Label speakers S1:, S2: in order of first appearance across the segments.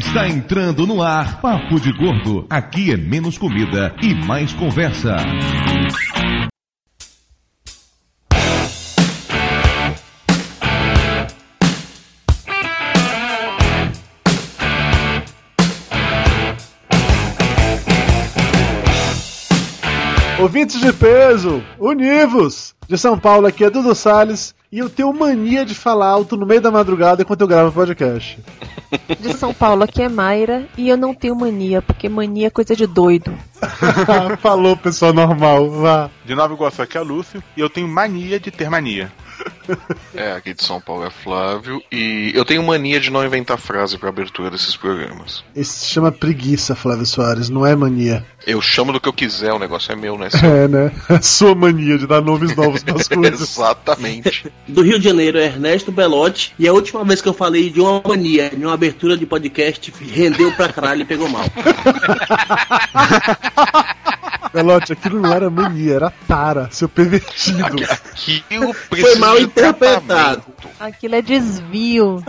S1: Está entrando no ar Papo de Gordo. Aqui é menos comida e mais conversa.
S2: Ouvintes de peso, univos! De São Paulo, aqui é Dudu Salles e eu tenho mania de falar alto no meio da madrugada enquanto eu gravo o podcast.
S3: De São Paulo, aqui é Mayra e eu não tenho mania, porque mania é coisa de doido.
S2: Falou, pessoal normal, vá.
S4: De Nova Iguaçu aqui é Lúcio e eu tenho mania de ter mania.
S5: É, aqui de São Paulo é Flávio e eu tenho mania de não inventar frase para abertura desses programas.
S2: Isso se chama preguiça, Flávio Soares, não é mania.
S5: Eu chamo do que eu quiser, o negócio é meu, né?
S2: É, né? É sua mania de dar nomes novos para as coisas.
S5: Exatamente.
S6: Do Rio de Janeiro é Ernesto Belotti e a última vez que eu falei de uma mania, de uma abertura de podcast, rendeu pra caralho e pegou mal.
S2: Belote, aquilo não era mania, era tara, seu pervertido.
S5: Aquilo
S6: Foi mal interpretado.
S3: Aquilo é desvio.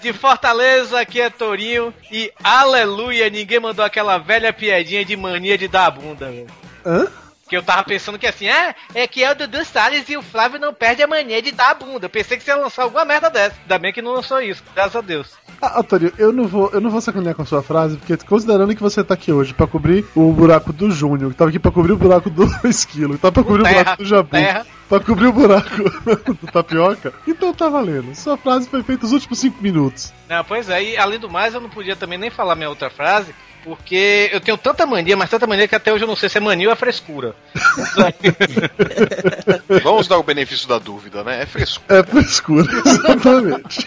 S7: De Fortaleza, aqui é Torinho e aleluia, ninguém mandou aquela velha piadinha de mania de dar a bunda, velho.
S2: Hã?
S7: Que eu tava pensando que assim, ah, é que é o Dudu Salles e o Flávio não perde a mania de dar a bunda. Eu pensei que você ia lançar alguma merda dessa. Ainda bem que não lançou isso, graças a Deus.
S2: Ah, Antônio, eu não vou, eu não vou sacanear com a sua frase, porque considerando que você tá aqui hoje pra cobrir o buraco do Júnior, que tava aqui pra cobrir o buraco do Esquilo, que tá pra cobrir o buraco do Jabu,
S7: terra.
S2: pra cobrir o buraco do Tapioca, então tá valendo. Sua frase foi feita os últimos cinco minutos.
S7: Não, pois é, e além do mais, eu não podia também nem falar minha outra frase, porque eu tenho tanta mania, mas tanta mania que até hoje eu não sei se é mania ou é frescura.
S5: Vamos dar o benefício da dúvida, né? É frescura.
S2: É frescura, exatamente.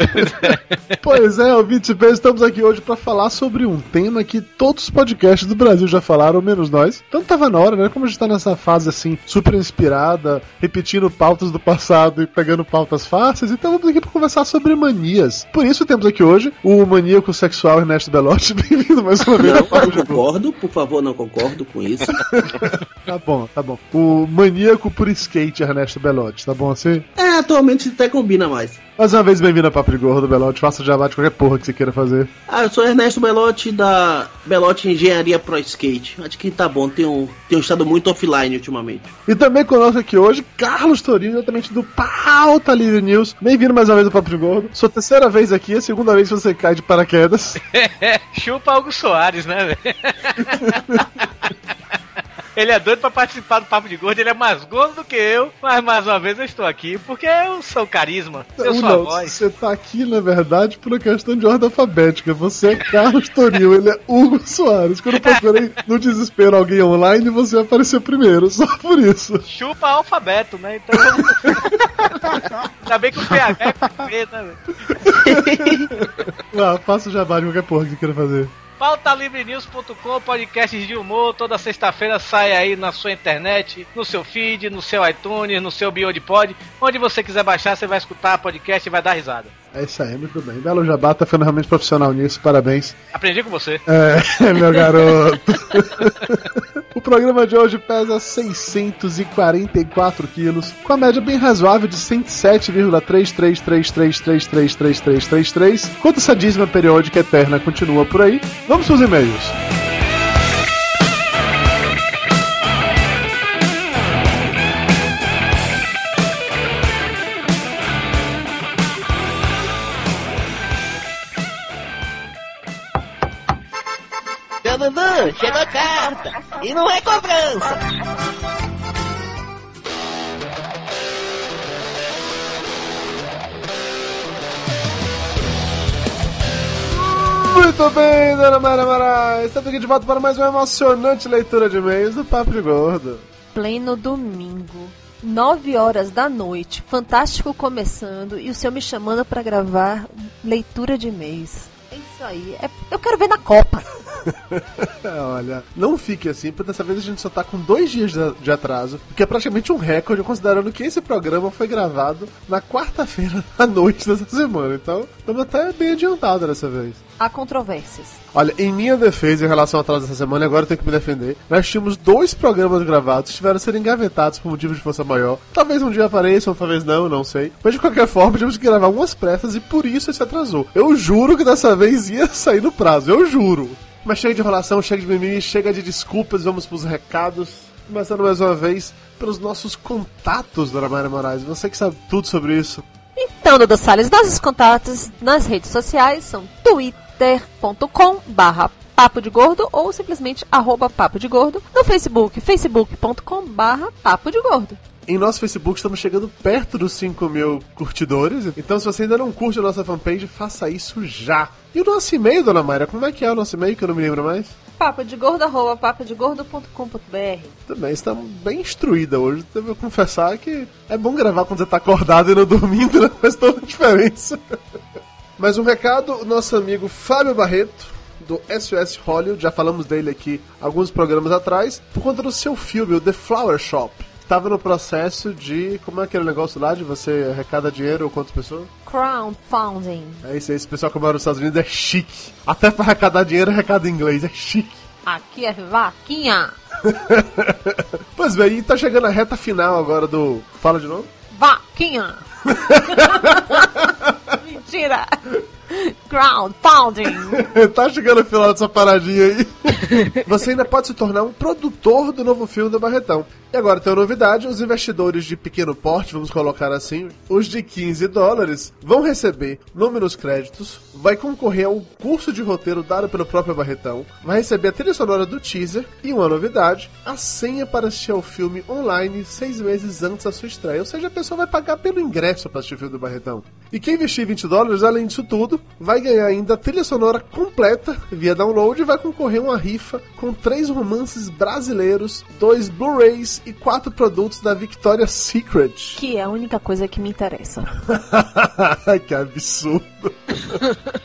S2: pois é, ouvinte bem, estamos aqui hoje pra falar sobre um tema que todos os podcasts do Brasil já falaram, menos nós. Então tava na hora, né? Como a gente tá nessa fase assim, super inspirada, repetindo pautas do passado e pegando pautas fáceis, então vamos aqui pra conversar sobre manias. Por isso temos aqui hoje o maníaco sexual Ernesto Belotti. Bem-vindo mais uma vez.
S6: Não concordo, por favor, não concordo com isso.
S2: Tá bom, tá bom. O maníaco por skate Ernesto Belotti, tá bom assim?
S6: É, atualmente até combina mais.
S2: Mais uma vez, bem-vindo a Papo de Gordo, Belotti. Faça jabá de qualquer porra que você queira fazer.
S6: Ah, eu sou Ernesto Belotti da Belotti Engenharia Pro Skate. Acho que tá bom, tenho, tenho estado muito offline ultimamente.
S2: E também conosco aqui hoje, Carlos Torino, diretamente do Pauta Livre News. Bem-vindo mais uma vez ao Papo de Gordo. Sua terceira vez aqui, a segunda vez que você cai de paraquedas.
S7: Chupa Algo Soares, né, velho? Ele é doido pra participar do Papo de Gordo, ele é mais gordo do que eu, mas mais uma vez eu estou aqui porque eu sou carisma, eu sou a voz.
S2: você tá aqui, na verdade, por uma questão de ordem alfabética. Você é Carlos Torino, ele é Hugo Soares. Quando eu procurei no desespero alguém online, você apareceu primeiro, só por isso.
S7: Chupa alfabeto, né? Então. Ainda bem que o PH é com P, né, velho?
S2: Ah, faça o jabá de qualquer porra que você queira fazer.
S7: pautalivrenews.com, podcasts de humor, toda sexta-feira sai aí na sua internet, no seu feed, no seu iTunes, no seu BiodePod, onde você quiser baixar, você vai escutar podcast e vai dar risada.
S2: É isso aí, muito bem. Belo Jabá tá ficando realmente profissional nisso, parabéns.
S7: Aprendi com você.
S2: É, meu garoto. o programa de hoje pesa 644 quilos, com a média bem razoável de 107,3333333333, enquanto essa dízima periódica eterna continua por aí. Vamos pros e-mails.
S8: Seu Dudu, chegou a carta. E não é cobrança.
S2: Muito bem, dona Mara Mara. Estamos aqui de volta para mais uma emocionante leitura de e-mails do Papo de Gordo.
S3: Pleno domingo. 9 horas da noite. Fantástico começando e o senhor me chamando pra gravar leitura de e-mails. É isso aí. É- eu quero ver na Copa.
S2: Olha, não fique assim, porque dessa vez a gente só tá com dois dias de, atraso, o que é praticamente um recorde, considerando que esse programa foi gravado na quarta-feira à noite dessa semana. Então, estamos até bem adiantado dessa vez.
S3: há controvérsias.
S2: Olha, em minha defesa em relação ao atraso dessa semana, agora eu tenho que me defender. Nós tínhamos dois programas gravados que tiveram ser engavetados por motivos de força maior. Talvez um dia apareçam, talvez não, não sei. Mas de qualquer forma, tivemos que gravar umas pressas e por isso esse atrasou. Eu juro que dessa vez ia sair no prazo, eu juro. Mas chega de enrolação, chega de mimimi, chega de desculpas, vamos pros recados. Começando mais uma vez pelos nossos contatos, Dona Maria Moraes. Você que sabe tudo sobre isso.
S3: Então, Dudu Salles, nossos contatos nas redes sociais são twitter.com papo de gordo ou simplesmente arroba papo de gordo. No Facebook, facebook.com barra papo de gordo.
S2: Em nosso Facebook estamos chegando perto dos 5 mil curtidores. Então, se você ainda não curte a nossa fanpage, faça isso já. E o nosso e-mail, Dona Mayra? Como é que é o nosso e-mail que eu não me lembro mais?
S3: Papodegordo.com.br
S2: Também está bem instruída hoje. Devo confessar que é bom gravar quando você está acordado e não dormindo, né? faz toda a diferença. Mais um recado, o nosso amigo Fábio Barreto, do SOS Hollywood, já falamos dele aqui alguns programas atrás, por conta do seu filme, o The Flower Shop. Estava no processo de. Como é aquele negócio lá de você arrecada dinheiro ou quantas pessoas?
S3: Crowdfunding.
S2: É isso aí, esse pessoal que mora nos Estados Unidos é chique. Até para arrecadar dinheiro, arrecada em inglês, é chique.
S3: Aqui é vaquinha.
S2: Pois bem, e tá chegando a reta final agora do. Fala de novo?
S3: Vaquinha. Mentira. Crowdfunding.
S2: tá chegando o final dessa paradinha aí. Você ainda pode se tornar um produtor do novo filme do Barretão. E agora tem uma novidade: os investidores de pequeno porte, vamos colocar assim, os de 15 dólares, vão receber nome nos créditos, vai concorrer ao curso de roteiro dado pelo próprio Barretão, vai receber a trilha sonora do teaser e uma novidade: a senha para assistir ao filme online seis meses antes da sua estreia. Ou seja, a pessoa vai pagar pelo ingresso para assistir o filme do Barretão. E quem investir 20 dólares, além disso tudo, vai ganhar ainda a trilha sonora completa via download e vai concorrer a uma rifa com três romances brasileiros, dois Blu-rays e quatro produtos da Victoria's Secret.
S3: Que é a única coisa que me interessa.
S2: que absurdo.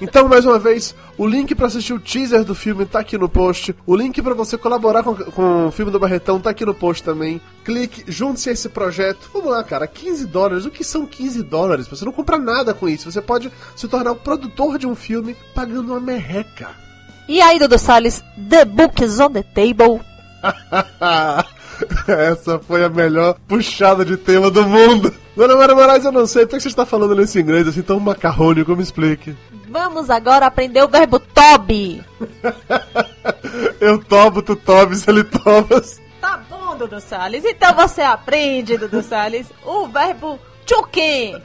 S2: então, mais uma vez, o link para assistir o teaser do filme tá aqui no post. O link para você colaborar com, com o filme do Barretão tá aqui no post também. Clique, junte-se a esse projeto. Vamos lá, cara, 15 dólares. O que são 15 dólares? Você não compra nada com isso. Você pode se tornar o produtor de um filme pagando uma merreca.
S3: E aí, Dudu Salles, The Book is on the Table.
S2: Essa foi a melhor puxada de tema do mundo. Dona Maria Moraes, eu não sei por que você está falando nesse inglês assim tão macarrônico, me explique.
S3: Vamos agora aprender o verbo tobe.
S2: eu tobo, tu tobes, ele tobas.
S3: Tá bom, Dudu Salles. Então você aprende, Dudu Salles, o verbo chuquem.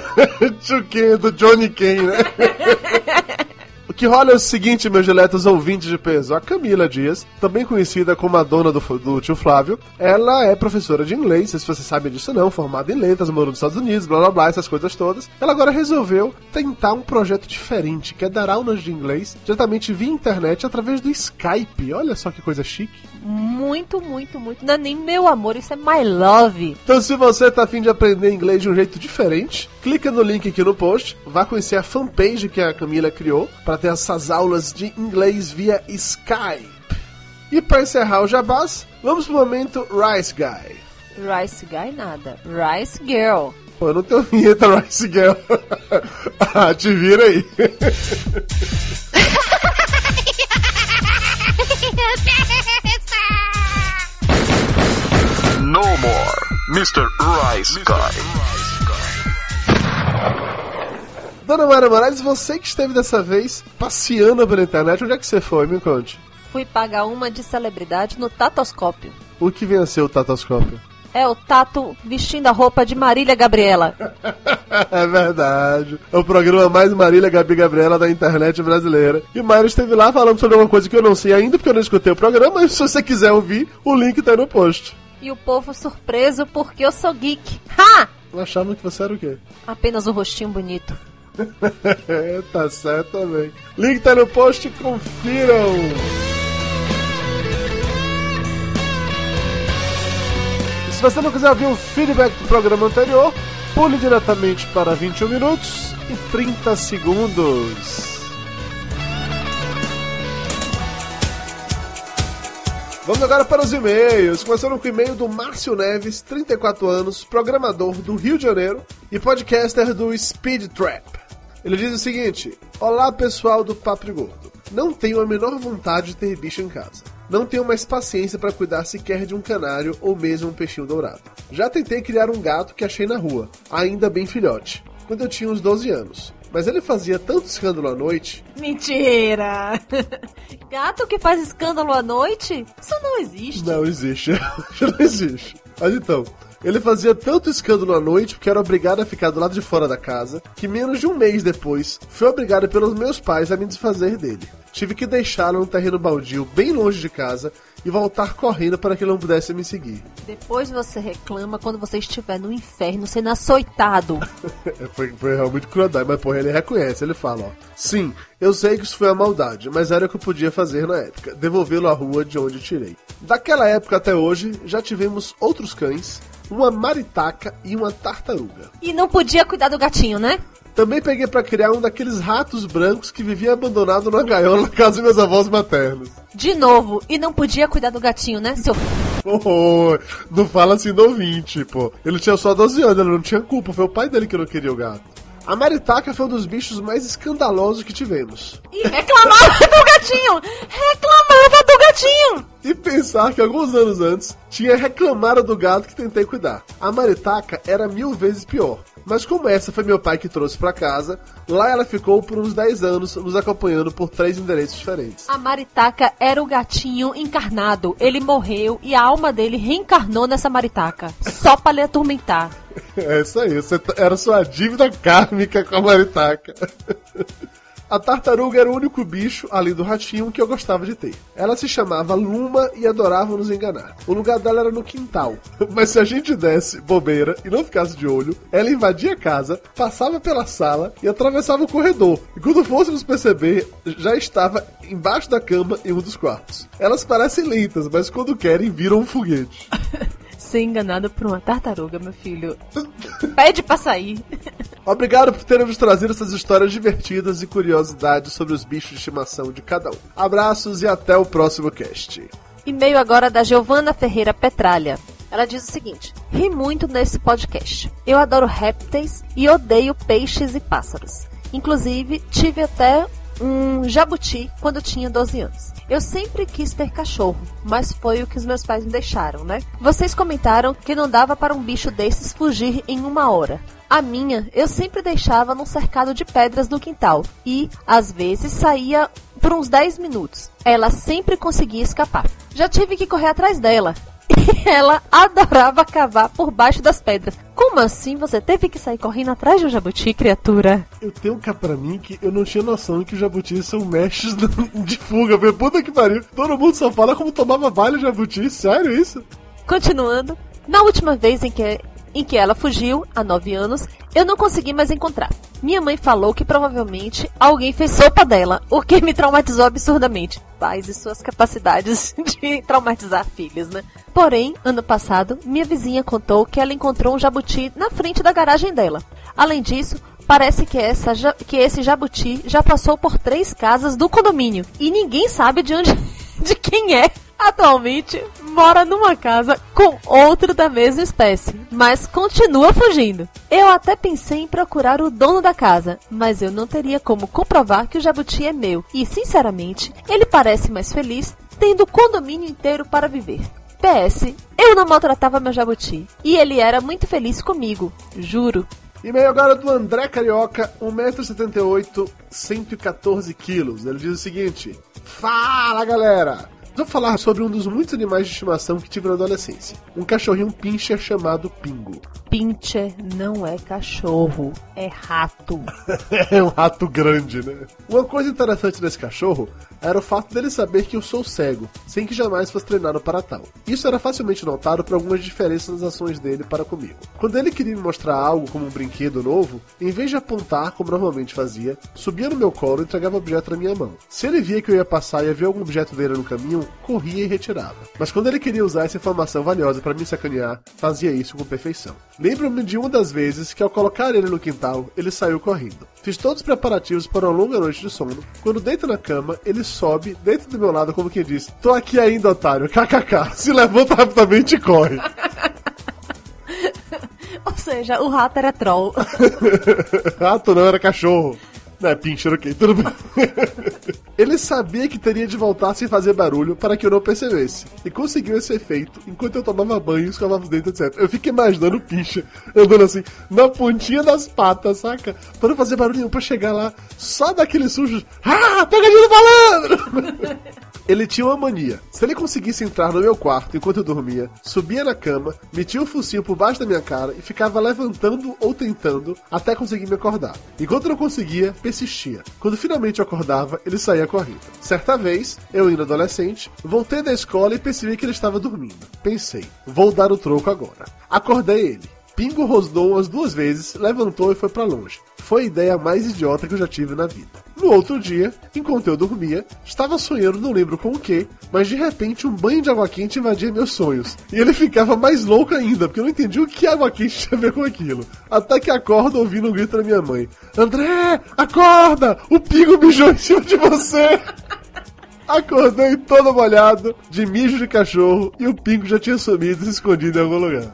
S2: chuquem do Johnny Ken, né? O que rola é o seguinte, meus diletos ouvintes de peso. A Camila Dias, também conhecida como a dona do, do tio Flávio, ela é professora de inglês, se você sabe disso não, formada em letras, morou nos Estados Unidos, blá blá blá, essas coisas todas. Ela agora resolveu tentar um projeto diferente, que é dar aulas de inglês diretamente via internet através do Skype. Olha só que coisa chique.
S3: Muito, muito, muito. Não é nem meu amor, isso é my love.
S2: Então, se você tá afim de aprender inglês de um jeito diferente, clica no link aqui no post, vá conhecer a fanpage que a Camila criou para ter essas aulas de inglês via Skype. E para encerrar o jabás, vamos pro momento Rice Guy.
S3: Rice Guy nada, Rice Girl.
S2: Pô, eu não tenho vinheta Rice Girl. ah, te vira aí.
S5: No more, Mr. Rice Guy.
S2: Dona Mara Moraes, você que esteve dessa vez passeando pela internet, onde é que você foi? Me conte.
S3: Fui pagar uma de celebridade no Tatoscópio.
S2: O que venceu o Tatoscópio?
S3: É o Tato vestindo a roupa de Marília Gabriela.
S2: é verdade. É o programa mais Marília Gabi Gabriela da internet brasileira. E Mário esteve lá falando sobre uma coisa que eu não sei ainda, porque eu não escutei o programa, mas se você quiser ouvir, o link tá no post.
S3: E o povo surpreso porque eu sou geek. Ha!
S2: Achavam que você era o quê?
S3: Apenas um rostinho bonito.
S2: tá certo também. Link tá no post, confiram! Se você não quiser ouvir o feedback do programa anterior, pule diretamente para 21 minutos e 30 segundos. Vamos agora para os e-mails. Começando com o e-mail do Márcio Neves, 34 anos, programador do Rio de Janeiro e podcaster do Speed Trap. Ele diz o seguinte: Olá pessoal do Papo Gordo. Não tenho a menor vontade de ter bicho em casa. Não tenho mais paciência para cuidar sequer de um canário ou mesmo um peixinho dourado. Já tentei criar um gato que achei na rua, ainda bem filhote, quando eu tinha uns 12 anos. Mas ele fazia tanto escândalo à noite.
S3: Mentira! Gato que faz escândalo à noite? Isso não existe.
S2: Não existe. Já não existe. Mas então, ele fazia tanto escândalo à noite porque era obrigado a ficar do lado de fora da casa, que menos de um mês depois, fui obrigado pelos meus pais a me desfazer dele. Tive que deixá-lo num terreno baldio bem longe de casa e voltar correndo para que ele não pudesse me seguir.
S3: Depois você reclama quando você estiver no inferno sendo açoitado.
S2: foi, foi realmente crueldade, mas porra, ele reconhece, ele fala, ó. Sim, eu sei que isso foi a maldade, mas era o que eu podia fazer na época, devolvê-lo à rua de onde tirei. Daquela época até hoje, já tivemos outros cães, uma maritaca e uma tartaruga.
S3: E não podia cuidar do gatinho, né?
S2: Também peguei para criar um daqueles ratos brancos que vivia abandonado numa gaiola na casa dos meus avós maternos.
S3: De novo, e não podia cuidar do gatinho, né, seu
S2: Oh, não fala assim do ouvinte, pô. Ele tinha só 12 anos, ele não tinha culpa, foi o pai dele que não queria o gato. A maritaca foi um dos bichos mais escandalosos que tivemos.
S3: E reclamava do gatinho! Reclamava do gatinho!
S2: E pensar que alguns anos antes tinha reclamado do gato que tentei cuidar. A maritaca era mil vezes pior. Mas como essa foi meu pai que trouxe para casa, lá ela ficou por uns 10 anos nos acompanhando por três endereços diferentes.
S3: A maritaca era o gatinho encarnado. Ele morreu e a alma dele reencarnou nessa maritaca. Só pra lhe atormentar.
S2: É isso aí, era sua dívida kármica com a maritaca. A tartaruga era o único bicho, além do ratinho, que eu gostava de ter. Ela se chamava Luma e adorava nos enganar. O lugar dela era no quintal. Mas se a gente desse bobeira e não ficasse de olho, ela invadia a casa, passava pela sala e atravessava o corredor. E quando fôssemos perceber, já estava embaixo da cama em um dos quartos. Elas parecem lentas, mas quando querem, viram um foguete.
S3: Ser enganado por uma tartaruga, meu filho. Pede pra sair.
S2: Obrigado por terem nos trazido essas histórias divertidas e curiosidades sobre os bichos de estimação de cada um. Abraços e até o próximo cast.
S3: E-mail agora da Giovana Ferreira Petralha. Ela diz o seguinte: Ri muito nesse podcast. Eu adoro répteis e odeio peixes e pássaros. Inclusive, tive até um jabuti quando tinha 12 anos. Eu sempre quis ter cachorro, mas foi o que os meus pais me deixaram, né? Vocês comentaram que não dava para um bicho desses fugir em uma hora. A minha eu sempre deixava num cercado de pedras no quintal e, às vezes, saía por uns 10 minutos. Ela sempre conseguia escapar. Já tive que correr atrás dela. E ela adorava cavar por baixo das pedras. Como assim você teve que sair correndo atrás de um jabuti, criatura?
S2: Eu tenho cá pra mim que eu não tinha noção que os jabutis são mestres de fuga. Meu puta que pariu. Todo mundo só fala como tomava baile jabuti. Sério isso?
S3: Continuando. Na última vez em que em que ela fugiu, há nove anos, eu não consegui mais encontrar. Minha mãe falou que provavelmente alguém fez sopa dela, o que me traumatizou absurdamente. Pais e suas capacidades de traumatizar filhos, né? Porém, ano passado, minha vizinha contou que ela encontrou um jabuti na frente da garagem dela. Além disso, parece que, essa, que esse jabuti já passou por três casas do condomínio e ninguém sabe de onde, de quem é atualmente mora numa casa com outro da mesma espécie, mas continua fugindo. Eu até pensei em procurar o dono da casa, mas eu não teria como comprovar que o jabuti é meu, e sinceramente, ele parece mais feliz tendo o condomínio inteiro para viver. PS, eu não maltratava meu jabuti, e ele era muito feliz comigo, juro.
S2: E-mail agora do André Carioca, 1,78m, 114 quilos. Ele diz o seguinte: Fala galera! Vou falar sobre um dos muitos animais de estimação que tive na adolescência. Um cachorrinho pincher chamado Pingo.
S3: Pincher não é cachorro, é rato.
S2: é um rato grande, né? Uma coisa interessante desse cachorro era o fato dele saber que eu sou cego, sem que jamais fosse treinado para tal. Isso era facilmente notado por algumas diferenças nas ações dele para comigo. Quando ele queria me mostrar algo como um brinquedo novo, em vez de apontar como normalmente fazia, subia no meu colo e entregava o objeto na minha mão. Se ele via que eu ia passar e havia algum objeto dele no caminho, corria e retirava. Mas quando ele queria usar essa informação valiosa para me sacanear, fazia isso com perfeição. Lembro-me de uma das vezes que ao colocar ele no quintal, ele saiu correndo. Fiz todos os preparativos para uma longa noite de sono. Quando deito na cama, ele sobe dentro do meu lado como quem diz: Tô aqui ainda, otário. KKK. Se levanta rapidamente e corre.
S3: Ou seja, o rato era troll.
S2: rato não, era cachorro. É, pincher, ok, tudo bem. Ele sabia que teria de voltar sem fazer barulho para que eu não percebesse. E conseguiu esse efeito enquanto eu tomava banho, escovava os dentes, etc. Eu fiquei imaginando o pincher andando assim, na pontinha das patas, saca? Pra não fazer barulho nenhum, pra chegar lá, só daquele sujo. Ah, pegadinha do malandro! Ele tinha uma mania. Se ele conseguisse entrar no meu quarto enquanto eu dormia, subia na cama, metia o focinho por baixo da minha cara e ficava levantando ou tentando até conseguir me acordar. Enquanto não conseguia, persistia. Quando finalmente eu acordava, ele saía correndo. Certa vez, eu indo adolescente, voltei da escola e percebi que ele estava dormindo. Pensei, vou dar o troco agora. Acordei ele. Pingo rosnou umas duas vezes, levantou e foi para longe. Foi a ideia mais idiota que eu já tive na vida. No outro dia, enquanto eu dormia, estava sonhando, não lembro com o que, mas de repente um banho de água quente invadia meus sonhos. E ele ficava mais louco ainda, porque eu não entendi o que água quente tinha a ver com aquilo. Até que acordo ouvindo um grito da minha mãe: André, acorda! O pingo mijou em cima de você! Acordei todo molhado, de mijo de cachorro, e o pingo já tinha sumido e se escondido em algum lugar.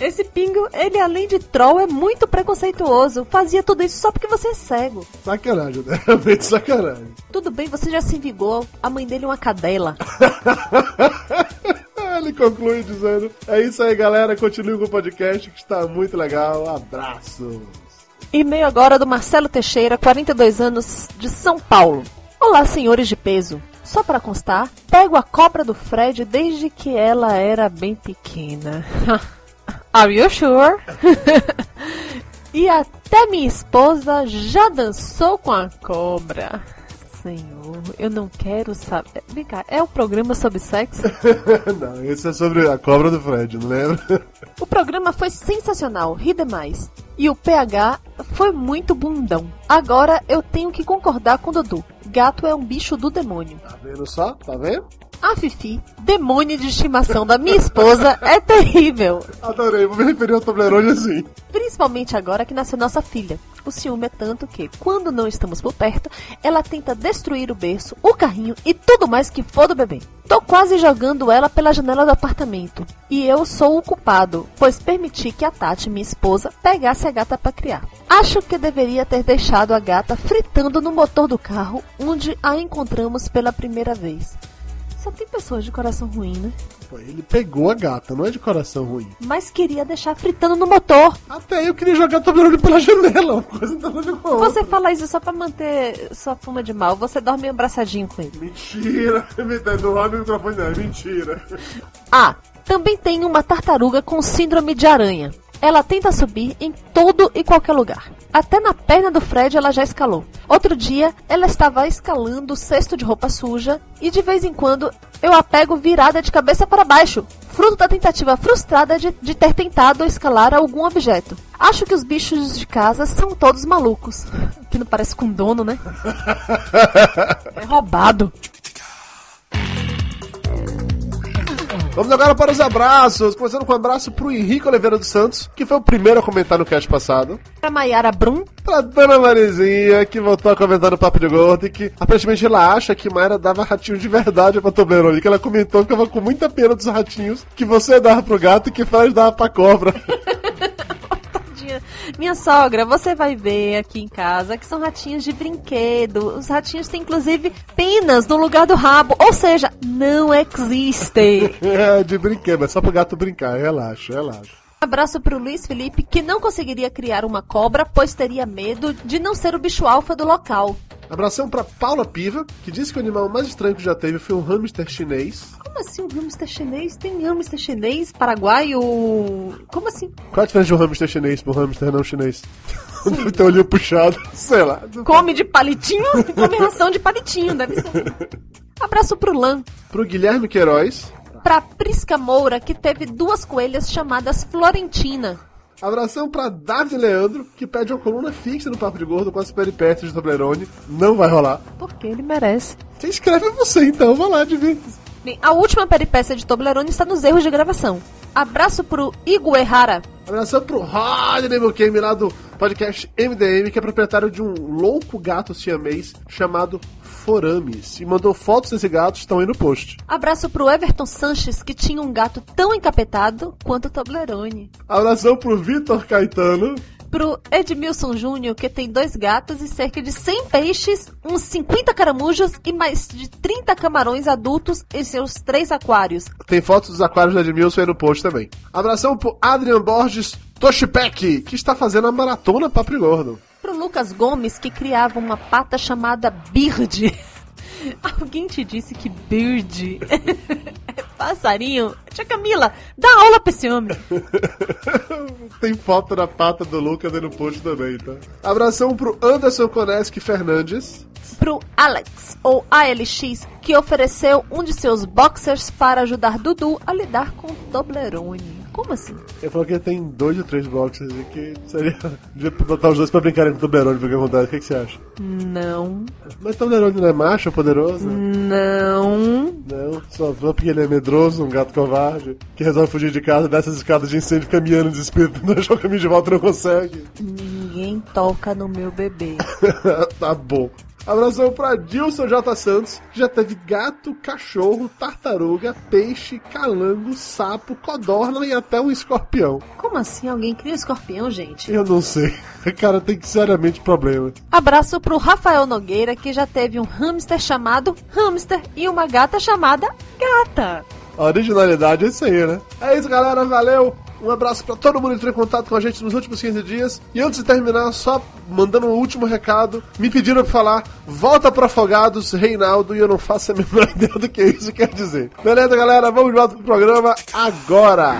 S3: Esse pingo, ele além de troll, é muito preconceituoso. Fazia tudo isso só porque você é cego.
S2: Sacanagem, né? Realmente sacanagem.
S3: Tudo bem, você já se vingou. A mãe dele é uma cadela.
S2: Ele conclui dizendo: É isso aí, galera. Continue com o podcast que está muito legal. Abraços.
S3: E-mail agora do Marcelo Teixeira, 42 anos, de São Paulo. Olá, senhores de peso. Só para constar, pego a cobra do Fred desde que ela era bem pequena. Are you sure? e até minha esposa já dançou com a cobra. Senhor, eu não quero saber. Vem cá, é um programa sobre sexo?
S2: não, esse é sobre a cobra do Fred, não lembra?
S3: O programa foi sensacional, ri demais. E o PH foi muito bundão. Agora eu tenho que concordar com o Dudu. Gato é um bicho do demônio.
S2: Tá vendo só? Tá vendo?
S3: A Fifi, demônio de estimação da minha esposa, é terrível.
S2: Adorei, vou me referir ao Toblerone assim.
S3: Principalmente agora que nasceu nossa filha. O ciúme é tanto que, quando não estamos por perto, ela tenta destruir o berço, o carrinho e tudo mais que for do bebê. Tô quase jogando ela pela janela do apartamento. E eu sou o culpado, pois permiti que a Tati, minha esposa, pegasse a gata para criar. Acho que deveria ter deixado a gata fritando no motor do carro, onde a encontramos pela primeira vez. Só tem pessoas de coração ruim, né?
S2: Pô, ele pegou a gata, não é de coração ruim.
S3: Mas queria deixar fritando no motor.
S2: Até eu queria jogar Toblerone pela janela, uma coisa não tá com a outra.
S3: Você fala isso só pra manter sua fuma de mal. Você dorme abraçadinho com ele.
S2: Mentira, não abre o microfone não, é mentira.
S3: Ah, também tem uma tartaruga com síndrome de aranha. Ela tenta subir em todo e qualquer lugar. Até na perna do Fred ela já escalou. Outro dia, ela estava escalando o cesto de roupa suja e de vez em quando eu a pego virada de cabeça para baixo, fruto da tentativa frustrada de, de ter tentado escalar algum objeto. Acho que os bichos de casa são todos malucos. Que não parece com dono, né? É roubado.
S2: Vamos agora para os abraços. Começando com um abraço pro Henrique Oliveira dos Santos, que foi o primeiro a comentar no cast passado.
S3: Pra Maiara Brum.
S2: Pra Dona Marizinha, que voltou a comentar no Papo de Gordo e que aparentemente ela acha que Mayra dava ratinhos de verdade pra Toblerone. Que ela comentou que ficava com muita pena dos ratinhos que você dava pro gato e que Fred dava pra cobra.
S3: Minha sogra, você vai ver aqui em casa que são ratinhos de brinquedo. Os ratinhos têm inclusive penas no lugar do rabo. Ou seja, não existem.
S2: é, de brinquedo, é só pro gato brincar. Relaxa, relaxa.
S3: Abraço pro Luiz Felipe, que não conseguiria criar uma cobra, pois teria medo de não ser o bicho alfa do local.
S2: Abração pra Paula Piva, que disse que o animal mais estranho que já teve foi um hamster chinês.
S3: Como assim um hamster chinês? Tem hamster chinês, paraguaio. Como assim?
S2: Qual a diferença de um hamster chinês pro hamster não chinês? Deve ter o olhinho puxado, sei lá.
S3: Come de palitinho? Come ração de palitinho, deve ser. Abraço pro Lan.
S2: Pro Guilherme Queiroz.
S3: Pra Prisca Moura, que teve duas coelhas chamadas Florentina.
S2: Abração pra Davi Leandro, que pede uma coluna fixa no Papo de Gordo com as peripécias de Toblerone. Não vai rolar.
S3: Porque ele merece.
S2: Quem escreve é você, então. Vai lá, divirta-se.
S3: Bem, a última peripécia de Toblerone está nos erros de gravação. Abraço pro Iguerrara.
S2: Abração pro Rodney Mukemi lá do podcast MDM, que é proprietário de um louco gato siamês chamado Forames. E mandou fotos desse gato, estão aí no post.
S3: Abraço pro Everton Sanches, que tinha um gato tão encapetado quanto o Toblerone.
S2: Abração pro Vitor Caetano.
S3: Pro Edmilson Júnior, que tem dois gatos e cerca de 100 peixes, uns 50 caramujos e mais de 30 camarões adultos em seus três aquários.
S2: Tem fotos dos aquários da Edmilson aí no post também. Abração pro Adrian Borges Toshipek, que está fazendo a maratona Papo Gordo.
S3: Pro Lucas Gomes, que criava uma pata chamada Bird. Alguém te disse que Bird é passarinho? Tia Camila, dá aula pra esse homem.
S2: Tem foto da pata do Lucas aí no post também, tá? Abração pro Anderson Koneski Fernandes.
S3: Pro Alex, ou ALX, que ofereceu um de seus boxers para ajudar Dudu a lidar com Toblerone. Como assim?
S2: Ele falou que tem dois ou três boxers e que seria. Devia botar os dois pra brincarem com o Toblerone, ver o que acontece. O que, que você acha?
S3: Não.
S2: Mas Toblerone não é macho, poderoso?
S3: Não.
S2: Não, só porque ele é medroso, um gato covarde, que resolve fugir de casa, dessas escadas de incêndio, fica miando desespero, não achar o caminho de volta não consegue.
S3: Ninguém toca no meu bebê.
S2: tá bom. Abração pra Dilson J. Santos, que já teve gato, cachorro, tartaruga, peixe, calango, sapo, codorna e até um escorpião.
S3: Como assim alguém cria escorpião, gente?
S2: Eu não sei. Cara, tem seriamente problema.
S3: Abraço pro Rafael Nogueira, que já teve um hamster chamado Hamster e uma gata chamada Gata.
S2: A originalidade é isso aí, né? É isso, galera. Valeu. Um abraço pra todo mundo que entrou em contato com a gente nos últimos 15 dias. E antes de terminar, só mandando um último recado. Me pediram pra falar, volta pro Afogados, Reinaldo, e eu não faço a menor ideia do que isso quer dizer. Beleza, galera? Vamos de volta pro programa agora.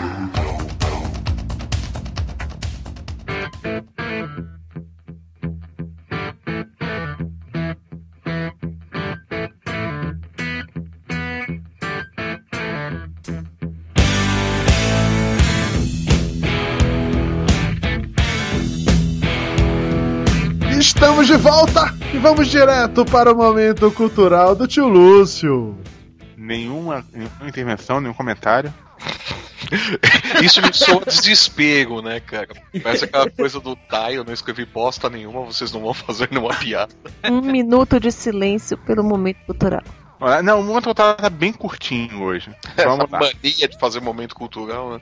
S2: Estamos de volta e vamos direto para o momento cultural do tio Lúcio.
S4: Nenhuma, nenhuma intervenção, nenhum comentário.
S5: Isso me soa desespero, né, cara? Parece aquela coisa do tá, eu não escrevi bosta nenhuma, vocês não vão fazer nenhuma piada.
S3: Um minuto de silêncio pelo momento cultural.
S4: Não, o momento cultural tá bem curtinho hoje.
S5: Essa
S4: Vamos lá.
S5: mania de fazer momento cultural, né?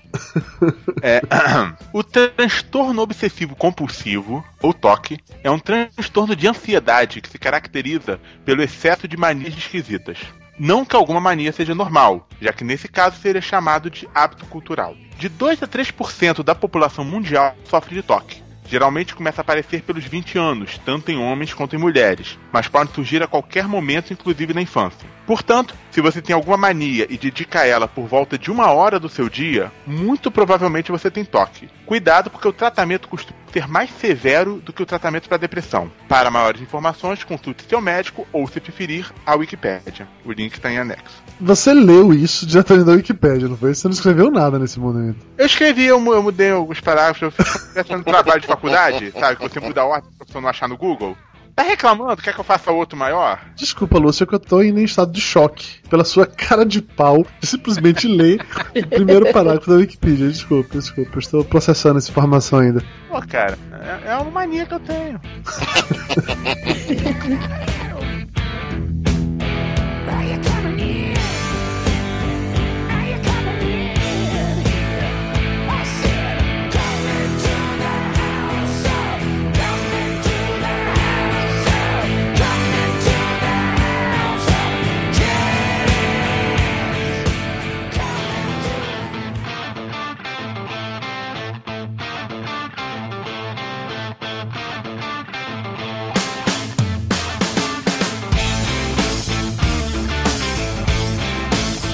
S4: É, o transtorno obsessivo compulsivo, ou TOC, é um transtorno de ansiedade que se caracteriza pelo excesso de manias esquisitas. Não que alguma mania seja normal, já que nesse caso seria chamado de hábito cultural. De 2 a 3% da população mundial sofre de TOC. Geralmente começa a aparecer pelos 20 anos, tanto em homens quanto em mulheres, mas pode surgir a qualquer momento, inclusive na infância. Portanto, se você tem alguma mania e dedica a ela por volta de uma hora do seu dia, muito provavelmente você tem toque. Cuidado, porque o tratamento costuma ser mais severo do que o tratamento para depressão. Para maiores informações, consulte seu médico ou, se preferir, a Wikipédia. O link está em anexo.
S2: Você leu isso diretamente da Wikipédia, não foi? Você não escreveu nada nesse momento.
S4: Eu escrevi, eu, eu mudei alguns parágrafos, eu fiz fazendo trabalho de faculdade, sabe? Que você muda a ordem pra você não achar no Google. Tá reclamando? Quer que eu faça outro maior?
S2: Desculpa, Lúcio, é que eu tô em estado de choque pela sua cara de pau de simplesmente ler o primeiro parágrafo da Wikipedia. Desculpa, desculpa, eu estou processando essa informação ainda.
S4: Pô, cara, é, é uma mania que eu tenho.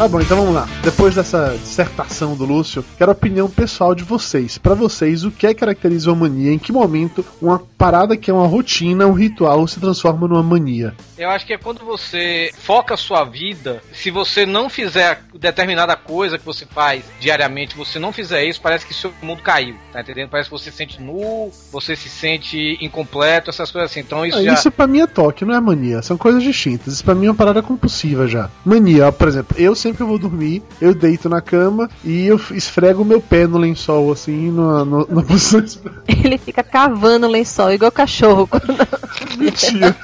S2: Tá bom, então vamos lá. Depois dessa dissertação do Lúcio, quero a opinião pessoal de vocês. Pra vocês, o que é caracteriza uma mania? Em que momento uma parada que é uma rotina, um ritual, se transforma numa mania?
S7: Eu acho que é quando você foca a sua vida, se você não fizer determinada coisa que você faz diariamente, você não fizer isso, parece que seu mundo caiu, tá entendendo? Parece que você se sente nu, você se sente incompleto, essas coisas assim. Então isso
S2: Ah,
S7: já.
S2: Isso pra mim é toque, não é mania. São coisas distintas. Isso pra mim é uma parada compulsiva já. Mania, por exemplo, eu sempre que eu vou dormir, eu deito na cama e eu esfrego o meu pé no lençol, assim, na, no- na posição.
S3: Ele fica cavando o lençol, igual cachorro.
S2: Mentira.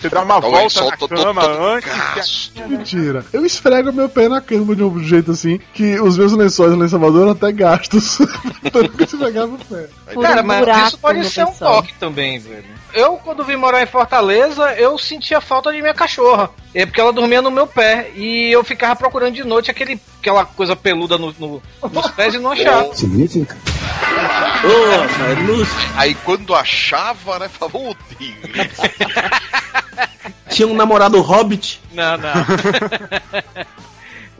S4: Você dá uma
S5: Olha
S4: volta
S5: só,
S4: na
S5: tô- tô-
S4: cama
S5: tô-
S4: antes.
S5: Gasto.
S2: Mentira. Eu esfrego meu pé na cama de um jeito assim que os meus lençóis lá em Salvador eram até gastos. Tanto que eu esfregava o pé.
S7: Cara, mas isso pode
S3: no
S7: ser um toque também, velho. Eu, quando vim morar em Fortaleza, eu sentia falta de minha cachorra. É porque ela dormia no meu pé. E eu ficava procurando de noite aquele, aquela coisa peluda no, no- nos pés e não achava.
S6: Ô, rapaz, Lúcio,
S5: Aí quando achava, né, falava, ô Deus.
S6: tinha um namorado hobbit.
S7: Não, não.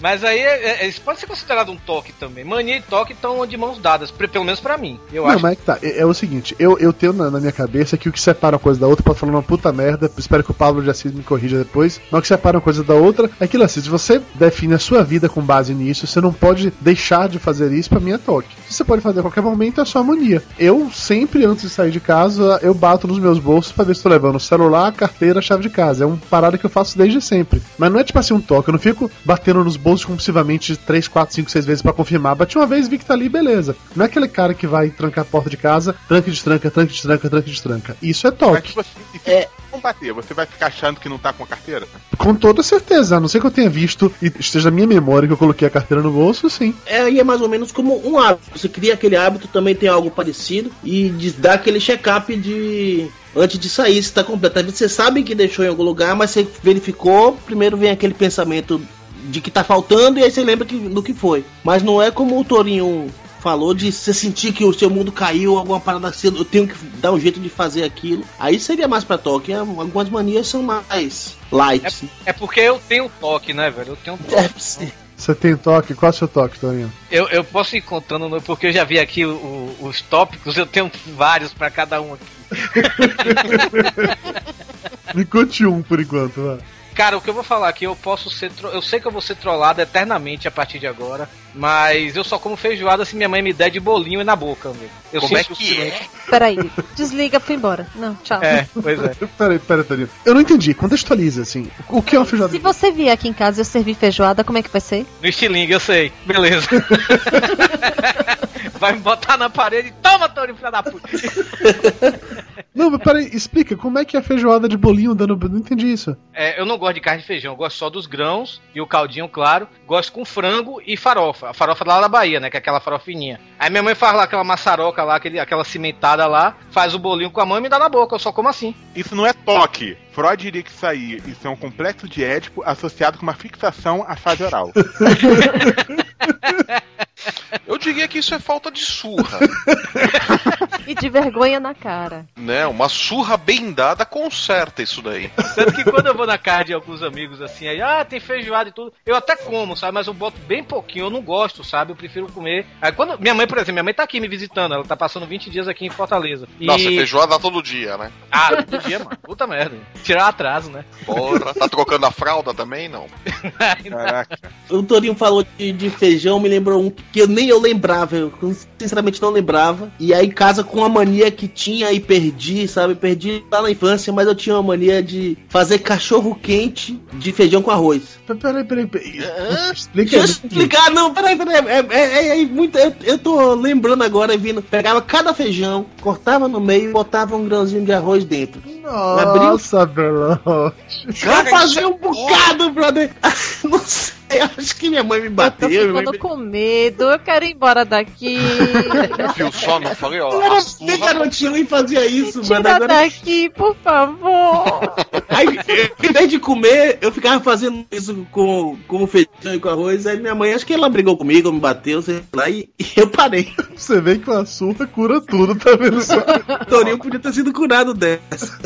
S7: Mas aí, é- é- isso pode ser considerado um toque também. Mania e toque estão de mãos dadas, pelo menos pra mim. Eu
S2: Não,
S7: acho.
S2: mas é que tá. É, é o seguinte, eu, eu tenho na, na minha cabeça que o que separa uma coisa da outra, pode falar uma puta merda, espero que o Pablo de Assis me corrija depois, mas o que separa uma coisa da outra é aquilo assim, se você define a sua vida com base nisso, você não pode deixar de fazer isso, pra mim é toque. Você pode fazer a qualquer momento, é sua mania. Eu sempre, antes de sair de casa, eu bato nos meus bolsos pra ver se tô levando o celular, carteira, chave de casa. É uma parada que eu faço desde sempre. Mas não é tipo assim um toque, eu não fico batendo nos bolsos compulsivamente 3, 4, 5, 6 vezes pra confirmar. Bati uma vez, vi que tá ali, beleza. Não é aquele cara que vai trancar a porta de casa, tranca de tranca, tranca de tranca, tranca de tranca. Isso é
S4: Mas
S2: toque.
S4: se você e se
S6: É.
S4: não bater, você vai ficar achando que não tá com a carteira?
S2: Com toda certeza, a não ser que eu tenha visto e esteja na minha memória que eu coloquei a carteira no bolso, sim.
S6: É, aí é mais ou menos como um hábito. Você cria aquele hábito, também tem algo parecido. E dá aquele check-up de. Antes de sair, se tá completo. Às vezes Você sabe que deixou em algum lugar, mas você verificou. Primeiro vem aquele pensamento de que tá faltando, e aí você lembra que, do que foi. Mas não é como o Torinho falou de você sentir que o seu mundo caiu, alguma parada assim, eu tenho que dar um jeito de fazer aquilo. Aí seria mais pra toque. Algumas manias são mais light.
S7: É porque eu tenho toque, né, velho? Eu tenho toque.
S6: Deve ser.
S2: Você tem toque? Qual é o seu toque, Torinho?
S7: Eu, eu posso ir contando, no- porque eu já vi aqui o- o- os tópicos, eu tenho vários pra cada um aqui.
S2: Me conte um por enquanto, vai.
S7: Cara, o que eu vou falar aqui, eu posso ser. tro- Eu sei que eu vou ser trollado eternamente a partir de agora. Mas eu só como feijoada se minha mãe me der de bolinho e na boca, meu. Eu
S5: Como é que
S7: silêncio.
S5: é?
S3: Peraí, desliga, fui embora. Não, tchau.
S7: É, pois é.
S2: Peraí, peraí, Torinho. Eu não entendi, contextualiza, assim. O que é uma feijoada?
S3: Se você vier aqui em casa e eu servir feijoada, como é que vai ser?
S7: No estilingue, eu sei. Beleza. Vai me botar na parede. Toma, Tony, filha da puta.
S2: Não, mas peraí, explica, como é que é a feijoada de bolinho dando. Não entendi isso.
S7: É, eu não gosto de carne de feijão, eu gosto só dos grãos e o caldinho, claro. Gosto com frango e farofa. A farofa lá da Bahia, né? Que é aquela farofinha. Aí minha mãe faz lá aquela maçaroca lá, aquele, aquela cimentada lá, faz o bolinho com a mão e me dá na boca. Eu só como assim.
S4: Isso não é toque. Freud diria que isso aí isso é um complexo de Édipo associado com uma fixação à fase oral.
S5: Eu diria que isso é falta de surra,
S3: E de vergonha na cara.
S5: né? Uma surra bem dada conserta isso daí.
S7: Tanto que quando eu vou na casa de alguns amigos assim, aí, ah, tem feijoada e tudo, eu até como, sabe? Mas eu boto bem pouquinho, eu não gosto, sabe? Eu prefiro comer. Aí quando. Minha mãe, por exemplo, minha mãe tá aqui me visitando, ela tá passando 20 dias aqui em Fortaleza. E...
S5: Nossa, é feijoada todo dia, né?
S7: Ah, todo dia, mano. Puta merda. Tirar atraso, né?
S5: Porra, tá trocando a fralda também? Não.
S4: Caraca.
S6: O Torinho falou de, de feijão, me lembrou um que eu nem eu lembrava, eu sinceramente não lembrava. E aí em casa com uma mania que tinha e perdi, sabe? Perdi lá na infância, mas eu tinha uma mania de fazer cachorro quente de feijão com arroz.
S2: Peraí, peraí, peraí. Explica
S6: Deixa eu explicar, não, peraí, peraí. É, é, é, é muito, eu, eu tô lembrando agora, vindo. Pegava cada feijão, cortava no meio e botava um grãozinho de arroz dentro.
S2: Nossa, Belote.
S6: Eu fazia um bocado, brother. Não sei, acho que minha mãe me
S3: Eu tô
S6: bateu. minha mãe
S3: ficando
S6: me-
S3: com medo, eu quero ir embora daqui.
S5: Viu só? Não falei, ó.
S6: Eu era bem garotinho e fazia isso,
S3: Tira
S6: mano. Agora,
S3: daqui, por favor.
S6: aí, eu, em vez de comer, eu ficava fazendo isso com, com feijão e com arroz. Aí minha mãe, acho que ela brigou comigo, me bateu, sei lá, e, e eu parei.
S2: Você vê que uma surra cura tudo, tá vendo só?
S6: O Torinho podia ter sido curado dessa.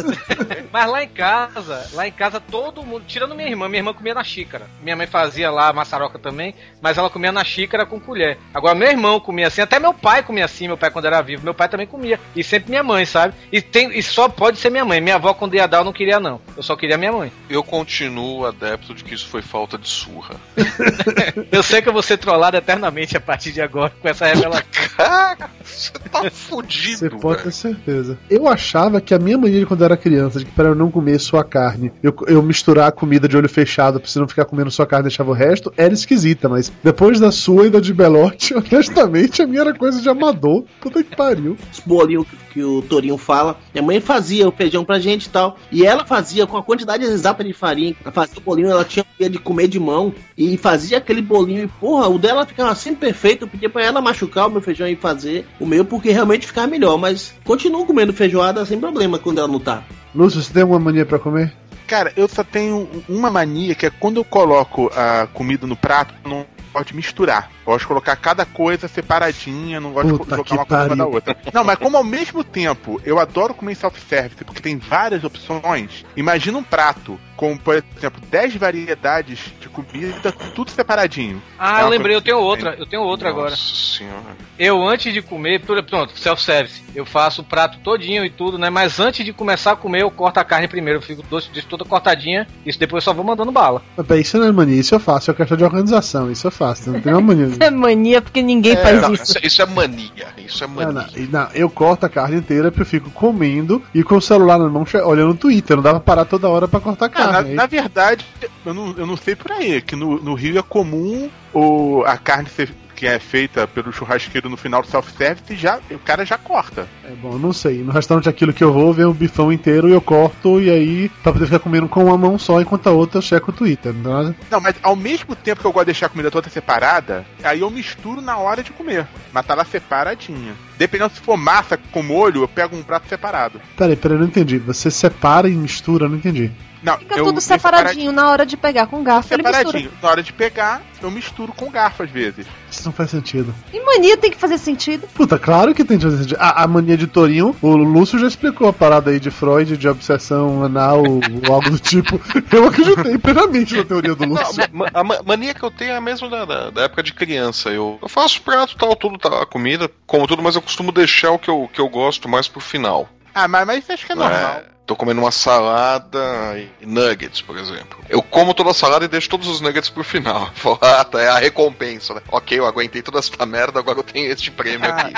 S7: Mas lá em casa, lá em casa todo mundo, tirando minha irmã, minha irmã comia na xícara. Minha mãe fazia lá maçaroca também, mas ela comia na xícara com colher. Agora meu irmão comia assim, até meu pai comia assim, meu pai quando era vivo, meu pai também comia. E sempre minha mãe, sabe? E, tem, e só pode ser minha mãe. Minha avó quando ia dar eu não queria não. Eu só queria minha mãe.
S5: Eu continuo adepto de que isso foi falta de surra.
S7: Eu sei que eu vou ser trollado eternamente a partir de agora com essa revelação.
S5: Cara, você tá fudido,
S2: Você pode ter certeza. Eu achava que a minha mania de quando eu era criança, de que para eu não comer só a carne, eu, eu misturar a comida de olho fechado pra você não ficar comendo só a carne e deixava o resto era esquisita, mas depois da sua e da de Belote, honestamente, a minha era coisa de amador. Puta que pariu.
S6: Os bolinhos que, que o Torinho fala. Minha mãe fazia o feijão pra gente e tal. E ela fazia com a quantidade exata de farinha. Ela fazia o bolinho, ela tinha de comer de mão. E fazia aquele bolinho. E porra, o dela ficava sempre perfeito. Eu pedia pra ela machucar o meu feijão e fazer o meu, porque realmente ficava melhor. Mas continuo comendo feijoada sem problema quando ela não tá.
S2: Lúcio, você tem alguma mania pra comer?
S4: Cara, eu só tenho uma mania que é quando eu coloco a comida no prato, não gosto de misturar. Gosto de colocar cada coisa separadinha, não gosto
S2: Puta
S4: de colocar uma coisa da outra. Não, mas como ao mesmo tempo eu adoro comer em self-service, porque tem várias opções, imagina um prato com, por exemplo, 10 variedades de comida, tudo separadinho.
S7: Ah,
S4: É
S7: eu lembrei, eu tenho outra, eu tenho outra agora.
S5: Nossa senhora.
S7: Eu, antes de comer, pr- pronto, self-service. Eu faço o prato todinho e tudo, né? Mas antes de começar a comer, eu corto a carne primeiro. Eu fico doce, toda cortadinha. Isso depois eu só vou mandando bala.
S2: Mas isso não é mania, isso eu faço. É questão de organização, isso eu faço. Não tem uma mania.
S3: É mania porque ninguém faz
S5: Não,
S3: isso.
S5: isso, isso é mania. Isso é mania.
S2: não, não, eu corto a carne inteira porque eu fico comendo e com o celular na mão olhando o Twitter. Não dá pra parar toda hora pra cortar a
S4: Ah, na,
S2: carne.
S4: na verdade, eu não, eu não sei por aí, que no, no Rio é comum o, a carne ser, que é feita pelo churrasqueiro no final do self-service, já, o cara já corta.
S2: É bom, eu não sei. No restaurante aquilo que eu vou, vem o bifão inteiro e eu corto e aí pra poder ficar comendo com uma mão só enquanto a outra eu checo o Twitter. Não nada?
S4: Não, mas ao mesmo tempo que eu gosto de deixar a comida toda separada, aí eu misturo na hora de comer. Mas tá lá separadinha. Dependendo se for massa com molho, eu pego um prato separado.
S2: Peraí, peraí, eu não entendi. Você separa e mistura, não entendi.
S4: Não,
S3: Fica
S4: eu
S3: tudo separadinho na hora de pegar com garfo. Ele mistura.
S4: Separadinho. Na hora de pegar, eu misturo com garfo às vezes.
S2: Isso não faz sentido.
S3: E mania tem que fazer sentido.
S2: Puta, claro que tem que fazer sentido. A, a mania de Torinho, o Lúcio já explicou a parada aí de Freud, de obsessão anal ou algo do tipo. Eu acreditei plenamente na teoria do
S5: Não,
S2: Lúcio.
S5: ma- a ma- mania que eu tenho é a mesma da, da- da época de criança. Eu, eu faço prato, tal, tudo, tal, a comida, como tudo, mas eu costumo deixar o que eu, que eu gosto mais pro final.
S4: Ah, mas, mas isso acho que é normal.
S5: É, tô comendo uma salada e nuggets, por exemplo. Eu como toda a salada e deixo todos os nuggets pro final. Falo, ah, tá, é a recompensa, né? Ok, eu aguentei toda essa merda, agora eu tenho este prêmio
S4: Ah.
S5: aqui.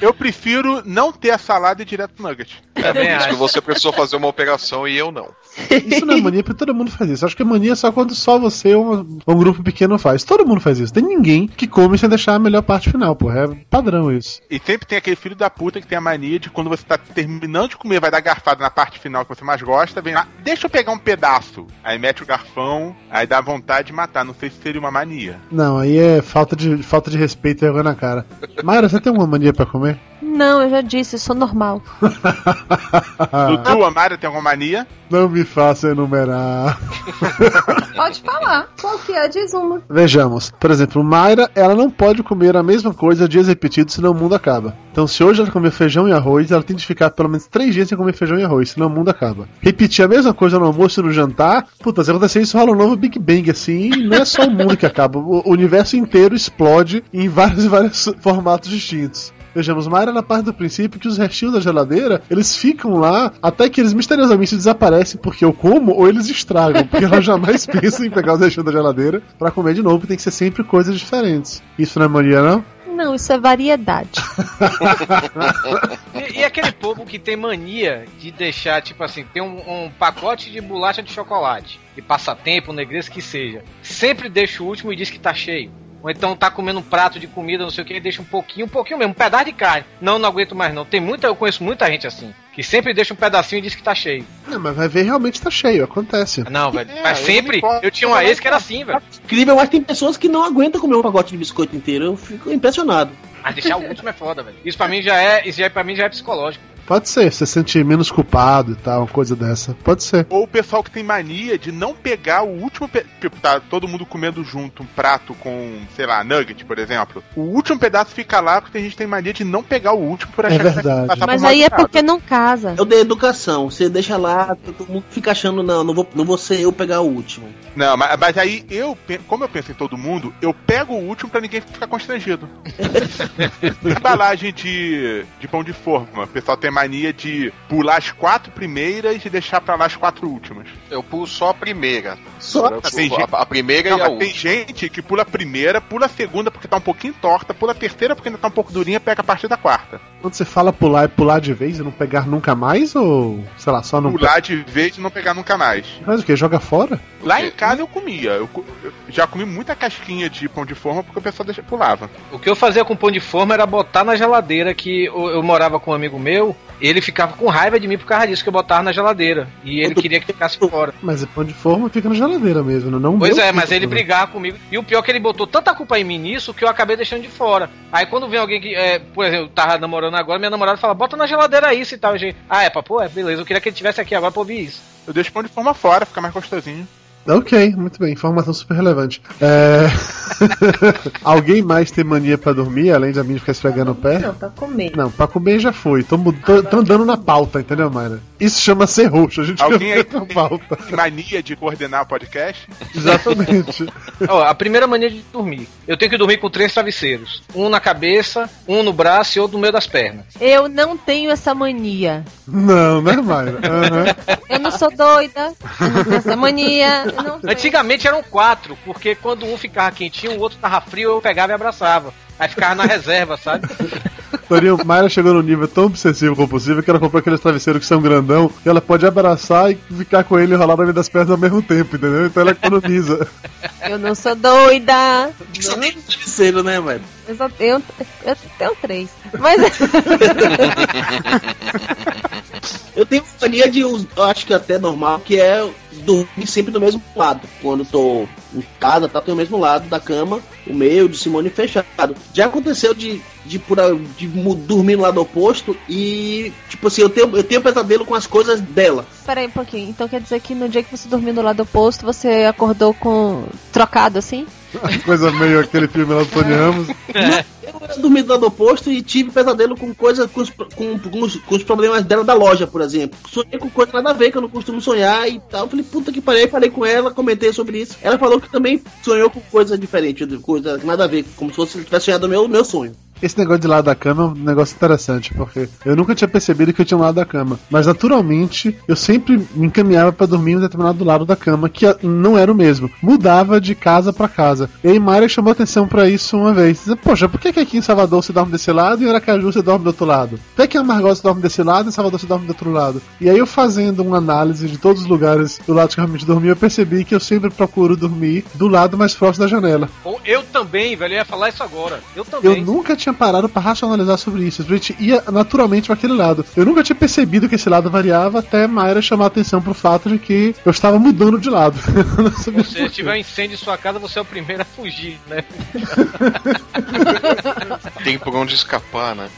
S4: Eu prefiro não ter a salada e ir direto no nugget.
S5: É por
S7: Também
S5: isso que você precisou fazer uma operação e eu não.
S2: Isso não é mania porque todo mundo faz isso. Acho que é mania só quando só você ou um, um grupo pequeno faz. Todo mundo faz isso. Tem ninguém que come sem deixar a melhor parte final, porra. É padrão isso.
S4: E sempre tem aquele filho da puta que tem a mania de quando você tá terminando de comer, vai dar garfada na parte final que você mais gosta, vem lá, deixa eu pegar um pedaço. Aí mete o garfão, aí dá vontade de matar. Não sei se seria uma mania.
S2: Não, aí é falta de, falta de respeito e vergonha na cara. Mayra, você tem uma mania pra comer?
S3: Não, eu já disse, eu sou normal.
S4: Dudu, a Mara tem alguma mania?
S2: Não me faça enumerar.
S3: Pode falar. Qual que é? Diz uma.
S2: Vejamos, por exemplo, Mayra, ela não pode comer a mesma coisa dias repetidos, senão o mundo acaba. Então, se hoje ela comer feijão e arroz, ela tem que ficar pelo menos três dias sem comer feijão e arroz, senão o mundo acaba. Repetir a mesma coisa no almoço e no jantar, puta, se acontecer isso, rola um novo Big Bang, assim, e não é só o mundo que acaba, o o universo inteiro explode em vários e vários formatos distintos. Vejamos, Mayra na parte do princípio que os restinhos da geladeira, eles ficam lá até que eles misteriosamente desaparecem porque eu como ou eles estragam, porque ela jamais pensa em pegar os restinhos da geladeira pra comer de novo, tem que ser sempre coisas diferentes. Isso não é mania, não?
S3: Não, isso é variedade.
S7: E, e aquele povo que tem mania de deixar, tipo assim, tem um, um pacote de bolacha de chocolate, de passatempo, negresco que seja. Sempre deixa o último e diz que tá cheio. Ou então tá comendo um prato de comida, não sei o que, e deixa um pouquinho, um pouquinho mesmo, um pedaço de carne. Não, não aguento mais não. Tem muita, eu conheço muita gente assim, que sempre deixa um pedacinho e diz que tá cheio.
S2: Não, mas vai ver realmente tá cheio, acontece.
S7: Não, velho.
S4: É,
S7: mas
S4: eu
S7: sempre,
S4: importo.
S7: eu tinha uma ex que era assim, velho.
S6: Incrível, mas tem pessoas que não aguentam comer um pacote de biscoito inteiro. Eu fico impressionado.
S7: Mas deixar o último é foda, velho. Isso pra mim já é, isso já, pra mim já é psicológico.
S2: Pode ser, você se sente menos culpado e tal, uma coisa dessa. Pode ser.
S4: Ou o pessoal que tem mania de não pegar o último. Pe... Tipo, tá todo mundo comendo junto um prato com, sei lá, nugget, por exemplo. O último pedaço fica lá porque a gente tem mania de não pegar o último por
S2: É
S4: achar que
S2: verdade.
S4: passar
S3: Mas aí é porque não casa.
S6: Eu dei educação. Você deixa lá, todo mundo fica achando, não, não vou, não vou ser eu pegar o último.
S4: Não, mas, mas aí eu, como eu penso em todo mundo, eu pego o último pra ninguém ficar constrangido. Embalagem de, de pão de forma. O pessoal tem mania de pular as quatro primeiras e deixar pra lá as quatro últimas.
S5: Eu pulo só a primeira.
S6: Só
S5: pulo
S4: gente-
S5: a, primeira
S4: Não,
S5: e a
S4: mas tem
S5: última.
S4: gente que pula a primeira, pula a segunda porque tá um pouquinho torta, pula a terceira porque ainda tá um pouco durinha, pega a partir da quarta.
S2: Quando você fala pular, é pular de vez e não pegar nunca mais? Ou, sei lá, só não.
S4: Pular de vez e não pegar nunca mais.
S2: Mas o que? Joga fora?
S4: Lá em casa eu comia. Eu, eu já comi muita casquinha de pão de forma porque o pessoal deixa, pulava.
S7: O que eu fazia com pão de forma era botar na geladeira, que eu, eu morava com um amigo meu, ele ficava com raiva de mim por causa disso, que eu botava na geladeira. E ele queria que ficasse fora.
S2: Mas pão de forma fica na geladeira mesmo, não
S7: Pois é, mas ele brigava comigo. E o pior é que ele botou tanta culpa em mim nisso que eu acabei deixando de fora. Aí quando vem alguém que, é, por exemplo, eu tava namorando agora, minha namorada fala, bota na geladeira isso e tal. Gente, ah, é, papo, é, beleza, eu queria que ele tivesse aqui agora pra ouvir isso.
S4: Eu deixo pão de forma fora, fica mais gostosinho.
S2: Ok, muito bem, informação super relevante. É... Alguém mais tem mania pra dormir, além de a mim ficar esfregando o pé?
S3: Não, pra comer.
S2: Não, pra comer já foi. Tô, tô, tô andando na pauta, entendeu, Mayra? Isso chama ser roxo, a gente
S4: Alguém aí tem
S2: pauta.
S4: tem mania de coordenar o podcast?
S2: Exatamente.
S7: Ó, a primeira mania de dormir. Eu tenho que dormir com três travesseiros. Um na cabeça, um no braço e outro no meio das pernas.
S3: Eu não tenho essa mania.
S2: Não, né, Mayra? Aham.
S3: Eu não sou doida. Eu não tenho essa mania. Não.
S7: Antigamente eram quatro, porque quando um ficava quentinho, o outro tava frio, eu pegava e abraçava. Aí ficava na reserva, sabe?
S2: Torinho, Mayra chegou num nível tão obsessivo compulsivo que ela comprou aqueles travesseiros que são grandão que ela pode abraçar e ficar com ele enrolado na meio das pernas ao mesmo tempo, entendeu? Então ela economiza.
S3: Eu não sou doida.
S6: Só tem travesseiro, né, velho?
S3: Eu, só tenho, eu tenho três. Mas.
S6: Eu tenho mania de, acho que até normal, que é dormir sempre do mesmo lado. Quando tô em casa, tá, tem o mesmo lado da cama, o meu, de Simone fechado. Já aconteceu de, de, por, de dormir no lado oposto e, tipo assim, eu tenho, eu tenho pesadelo com as coisas dela.
S3: Peraí um pouquinho. Então quer dizer que no dia que você dormiu do lado oposto, você acordou com. trocado assim?
S2: Coisa meio aquele filme lá do Tony Ramos.
S6: Eu dormi do lado oposto e tive pesadelo com coisas, com os, com, com os, com os problemas dela da loja, por exemplo. Sonhei com coisa nada a ver, que eu não costumo sonhar e tal. Eu falei, puta que pariu, Aí falei com ela, comentei sobre isso. Ela falou que também sonhou com coisa diferente, coisa nada a ver, como se fosse tivesse sonhado o meu, meu sonho.
S2: Esse negócio de lado da cama é um negócio interessante, porque eu nunca tinha percebido que eu tinha um lado da cama. Mas naturalmente, eu sempre me encaminhava pra dormir em um determinado lado da cama, que não era o mesmo. Mudava de casa pra casa. E aí Mayra chamou atenção pra isso uma vez. Dizia, Poxa, por que, que aqui em Salvador você dorme desse lado e em Aracaju você dorme do outro lado? Por que em Amargosa você dorme desse lado e em Salvador você dorme do outro lado? E aí eu fazendo uma análise de todos os lugares do lado que eu realmente dormi, eu percebi que eu sempre procuro dormir do lado mais próximo da janela.
S7: Eu também, velho, eu ia falar isso agora. Eu também.
S2: Eu nunca tinha parado pra racionalizar sobre isso. A gente ia naturalmente para aquele lado. Eu nunca tinha percebido que esse lado variava até Mayra chamar a atenção pro fato de que eu estava mudando de lado.
S7: Se
S2: quê.
S7: tiver um incêndio em sua casa, você é o primeiro a fugir, né?
S5: Tem por onde escapar, né?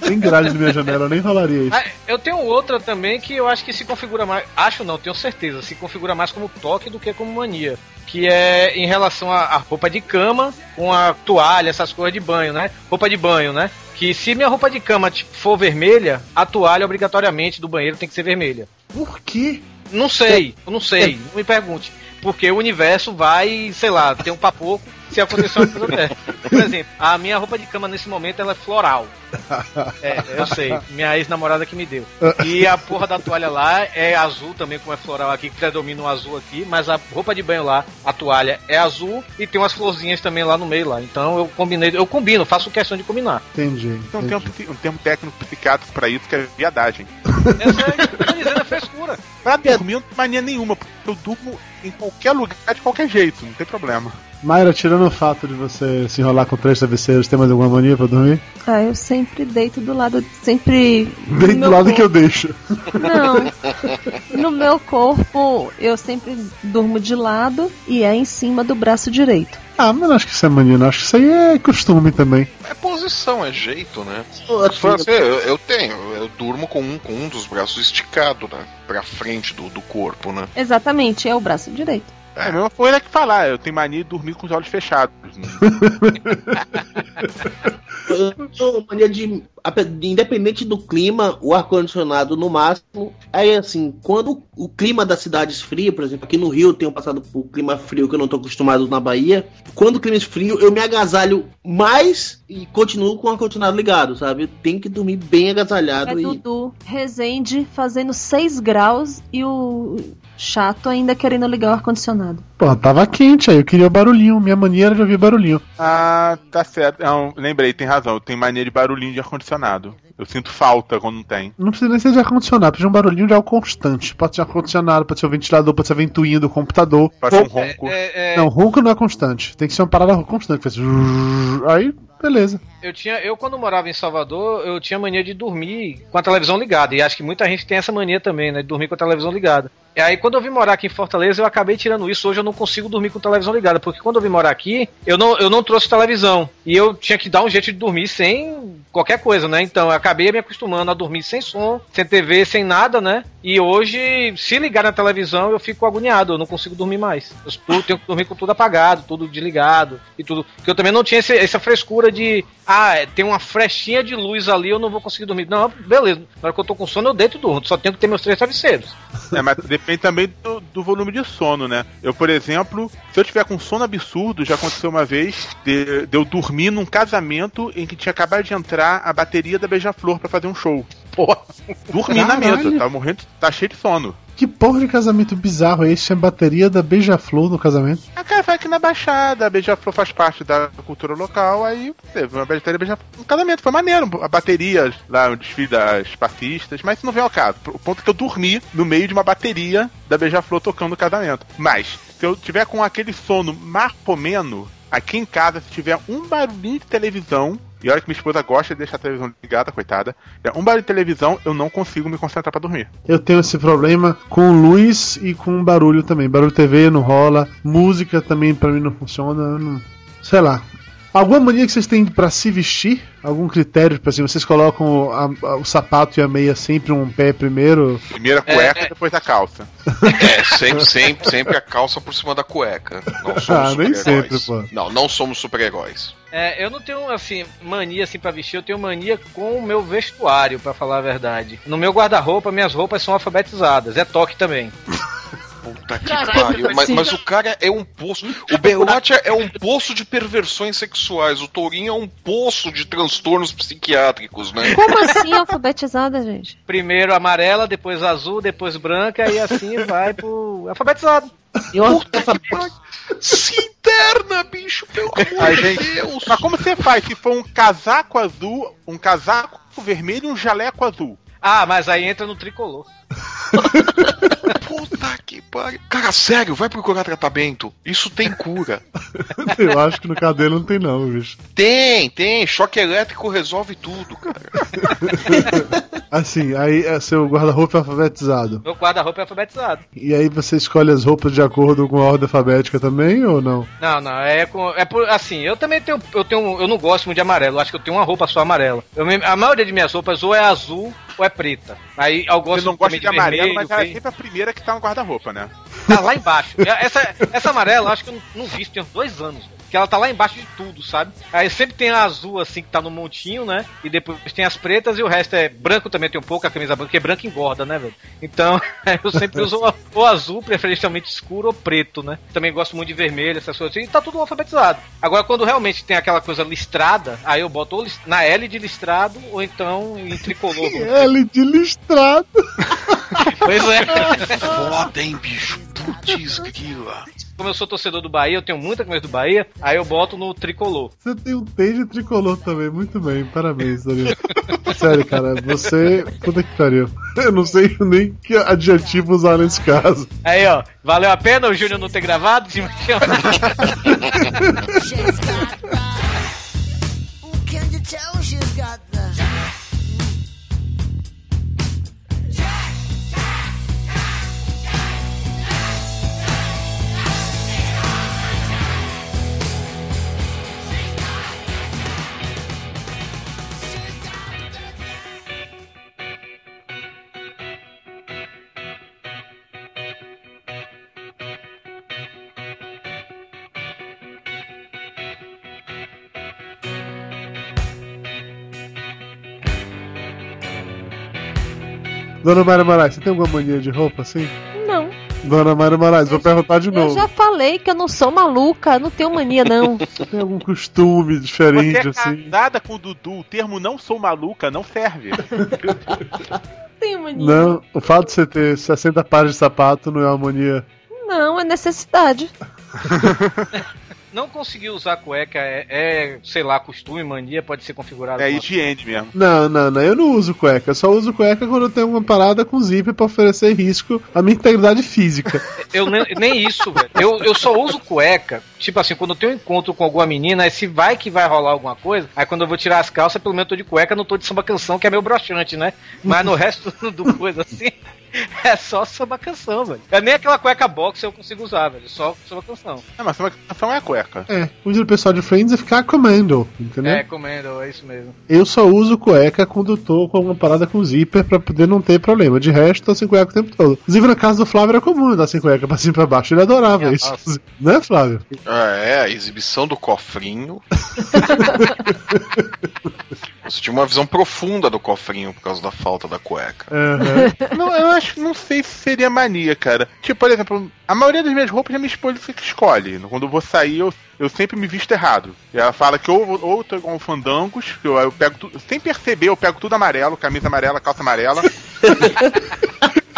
S2: Tem grade na minha janela, eu nem rolaria isso.
S7: Ah, eu tenho outra também que eu acho que se configura mais. Acho não, tenho certeza. Se configura mais como toque do que como mania. Que é em relação à roupa de cama com a toalha, essas coisas de banho, né? Roupa de banho, né? Que se minha roupa de cama for vermelha, a toalha obrigatoriamente do banheiro tem que ser vermelha.
S2: Por quê?
S7: Não sei, eu não sei, não me pergunte. Porque o universo vai, sei lá, ter um papoco se acontecer uma coisa dessa. Por exemplo, a minha roupa de cama nesse momento ela é floral. É, eu sei, minha ex-namorada que me deu. E a porra da toalha lá é azul também, como é floral aqui, que predomina o azul aqui, mas a roupa de banho lá, a toalha é azul e tem umas florzinhas também lá no meio lá. Então eu combinei, eu combino, faço questão de combinar.
S2: Entendi.
S4: Então tem um,
S2: entendi.
S4: um termo técnico psiquiátrico pra isso que é viadagem.
S7: Essa é, dizendo, é frescura.
S4: Pra dormir eu não tenho mania nenhuma, porque eu durmo em qualquer lugar de qualquer jeito, não tem problema.
S2: Mayra, tirando o fato de você se enrolar com três travesseiros, tem mais alguma mania pra dormir?
S3: Ah, eu sempre deito do lado. Sempre.
S2: Bem do
S3: meu
S2: lado
S3: corpo.
S2: que eu deixo.
S3: Não. No meu corpo, eu sempre durmo de lado e é em cima do braço direito.
S2: Ah, mas não acho que isso é mania, não. Acho que isso aí é costume também.
S5: É posição, é jeito, né? Assim, eu, eu tenho, eu durmo com um, com um dos braços esticado, né? Pra frente do, do corpo, né?
S3: Exatamente, é o braço direito.
S4: É a mesma coisa que falar, eu tenho mania de dormir com os olhos fechados.
S6: Eu tenho mania de. Independente do clima, o ar-condicionado no máximo. Aí, assim, quando o clima da cidade esfria, por exemplo, aqui no Rio eu tenho passado por clima frio que eu não tô acostumado na Bahia. Quando o clima esfrio, eu me agasalho mais e continuo com o ar-condicionado ligado, sabe? Eu tenho que dormir bem
S3: É
S6: agasalhado e.
S3: Dudu, Resende fazendo 6 graus e o chato ainda querendo ligar o ar-condicionado.
S2: Pô, tava quente aí, eu queria o barulhinho. Minha mania era de ouvir barulhinho.
S4: Ah, tá certo. Não, lembrei, tem razão. Eu tenho mania de barulhinho de ar-condicionado. Eu sinto falta quando não tem.
S2: Não precisa nem ser de ar-condicionado, precisa de um barulhinho de ar constante. Pode ser ar-condicionado, pode ser o ventilador, pode ser a ventoinha do computador.
S4: Pode ser um ronco.
S7: É, é,
S2: Não, ronco não é constante. Tem que ser uma parada constante. Faz... Aí, beleza.
S7: eu tinha, eu quando morava em Salvador, eu tinha mania de dormir com a televisão ligada. E acho que muita gente tem essa mania também, né? De dormir com a televisão ligada. E aí, quando eu vim morar aqui em Fortaleza, eu acabei tirando isso. Hoje eu não consigo dormir com televisão ligada. Porque quando eu vim morar aqui, eu não, eu não trouxe televisão. E eu tinha que dar um jeito de dormir sem qualquer coisa, né? Então eu acabei me acostumando a dormir sem som, sem TV, sem nada, né? E hoje, se ligar na televisão, eu fico agoniado. Eu não consigo dormir mais. Eu tenho que dormir com tudo apagado, tudo desligado e tudo. Porque eu também não tinha esse- essa frescura de, ah, é, tem uma frechinha de luz ali, eu não vou conseguir dormir. Não, beleza. Na hora que eu tô com sono, eu deito e durmo. Só tenho que ter meus três travesseiros.
S4: É, mas depende também do, do volume de sono, né? Eu, por exemplo, se eu tiver com sono absurdo, já aconteceu uma vez de, de eu dormir num casamento em que tinha acabado de entrar a bateria da Beija-Flor pra fazer um show.
S7: Porra.
S4: Dormi na mesa, tava morrendo, tá cheio de sono.
S2: Que porra de casamento bizarro é esse? Tinha bateria da Beija-Flor no casamento.
S4: A cara vai aqui na Baixada, a Beija-Flor faz parte da cultura local, aí teve uma bateria Beija-Flor no casamento, foi maneiro. A bateria lá, o desfile das passistas, mas isso não vem ao caso. O ponto é que eu dormi no meio de uma bateria da Beija-Flor tocando no casamento. Mas, se eu tiver com aquele sono marpomeno, aqui em casa, se tiver um barulhinho de televisão, e olha que minha esposa gosta de deixar a televisão ligada, coitada, é um barulho de televisão, eu não consigo me concentrar pra dormir.
S2: Eu tenho esse problema com luz e com barulho também. Barulho TV não rola, música também pra mim não funciona. não- Sei lá. Alguma mania que vocês têm pra se vestir? Algum critério? Tipo assim, vocês colocam o, a- a- o sapato e a meia sempre um pé primeiro?
S4: Primeira cueca, depois a calça.
S5: É, sempre, sempre, sempre a calça por cima da cueca. Não somos
S2: Ah, nem
S5: super-heróis.
S2: sempre, pô.
S5: Não, não somos super-heróis.
S7: É, eu não tenho, assim, mania, assim, pra vestir. Eu tenho mania com o meu vestuário, pra falar a verdade. No meu guarda-roupa, minhas roupas são alfabetizadas. É toque também.
S5: Puta que
S3: Caralho,
S5: pariu. Mas,
S3: assim-
S5: mas o cara é um poço. O Berote é um poço de perversões sexuais. O Tourinho é um poço de transtornos psiquiátricos, né?
S3: Como assim alfabetizada, gente?
S7: Primeiro amarela, depois azul, depois branca e assim vai pro alfabetizado.
S6: Eu acho que
S5: Puta que pariu. Se interna, bicho, pelo amor
S4: Ai,
S5: de
S4: gente,
S5: Deus.
S4: Mas como você faz se for um casaco azul, um casaco vermelho e um jaleco azul?
S7: Ah, mas aí entra no tricolor.
S5: Puta que pariu. Cara, sério, vai procurar tratamento. Isso tem cura.
S2: Eu acho que no cabelo não tem não, bicho.
S5: Tem, tem. Choque elétrico resolve tudo, cara.
S2: Assim, aí é seu guarda-roupa é alfabetizado.
S7: Meu guarda-roupa é alfabetizado.
S2: E aí você escolhe as roupas de acordo com a ordem alfabética também ou não?
S7: Não, não, é com. É por. Assim, eu também tenho. Eu tenho. Eu não gosto muito de amarelo. Eu acho que eu tenho uma roupa só amarela. Eu a maioria de minhas roupas ou é azul ou é preta. Aí eu gosto
S4: Você não gosta
S7: também
S4: de amarelo, mas ela é sempre a primeira que tá no guarda-roupa, né?
S7: Tá lá embaixo. Essa, essa amarela, eu acho que eu não vi, tem uns dois anos. Que ela tá lá embaixo de tudo, sabe? Aí sempre tem a azul, assim, que tá no montinho, né? E depois tem as pretas e o resto é branco também tem um pouco, a camisa branca, porque branco engorda, né, velho? Então, eu sempre uso o- ou azul, preferencialmente escuro, ou preto, né? Também gosto muito de vermelho, essas coisas assim, e tá tudo alfabetizado. Agora, quando realmente tem aquela coisa listrada, aí eu boto ou na L de listrado, ou então em tricolor.
S2: L de listrado.
S7: pois é.
S5: Foda, hein, bicho. Putz, grila.
S7: Como eu sou torcedor do Bahia, eu tenho muita camisa do Bahia, aí eu boto no tricolor.
S2: Você tem um T de tricolor também, muito bem, parabéns, Danilo. Sério, cara, você. Puta que pariu. Eu não sei nem que adjetivo usar nesse caso.
S7: Aí, ó, valeu a pena o Júnior não ter gravado?
S2: Dona Maria Moraes, você tem alguma mania de roupa assim?
S3: Não.
S2: Dona Maria Moraes, vou perguntar de
S3: Eu
S2: novo.
S3: já falei que eu não sou maluca, não tenho mania, não.
S2: Você tem algum costume diferente
S4: Você é
S2: assim?
S4: casada com o Dudu, o termo não sou maluca não serve.
S3: tenho mania.
S2: Não, o fato de você ter 60 pares de sapato não é uma mania.
S3: Não, é necessidade.
S7: Não conseguir usar cueca é, é, sei lá, costume, mania, pode ser configurado.
S4: É higiene mesmo.
S2: Não, não, não, eu não uso cueca. Eu só uso cueca quando eu tenho uma parada com zíper pra oferecer risco à minha integridade física.
S7: Eu nem, nem isso, velho. Eu, eu só uso cueca, tipo assim, quando eu tenho um encontro com alguma menina, aí se vai que vai rolar alguma coisa, aí quando eu vou tirar as calças, pelo menos eu tô de cueca, não tô de samba canção, que é meio broxante, né? Mas no resto do coisa assim, é só samba canção, velho. É nem aquela cueca box eu consigo usar, velho. Só samba canção.
S4: Não, mas uma canção é a cueca.
S2: É, uso o pessoal de Friends é ficar comando, entendeu?
S7: É, comendo, é isso mesmo.
S2: Eu só uso cueca quando eu tô com alguma parada com zíper pra poder não ter problema. De resto, tô sem cueca o tempo todo. Inclusive, na casa do Flávio era comum andar sem cueca pra cima e pra baixo. Ele adorava
S7: Minha
S2: isso.
S7: nossa.
S2: Né, Flávio?
S5: É, a exibição do cofrinho. Você tinha uma visão profunda do cofrinho por causa da falta da cueca.
S2: Aham.
S4: Não, eu acho, não sei se seria mania, cara. Tipo, por exemplo, a maioria das minhas roupas a minha esposa que escolhe. Quando eu vou sair, eu, eu sempre me visto errado. E ela fala que ou, ou eu tô igual um fandangos, que eu, eu pego tudo. Sem perceber, eu pego tudo amarelo, camisa amarela, calça amarela.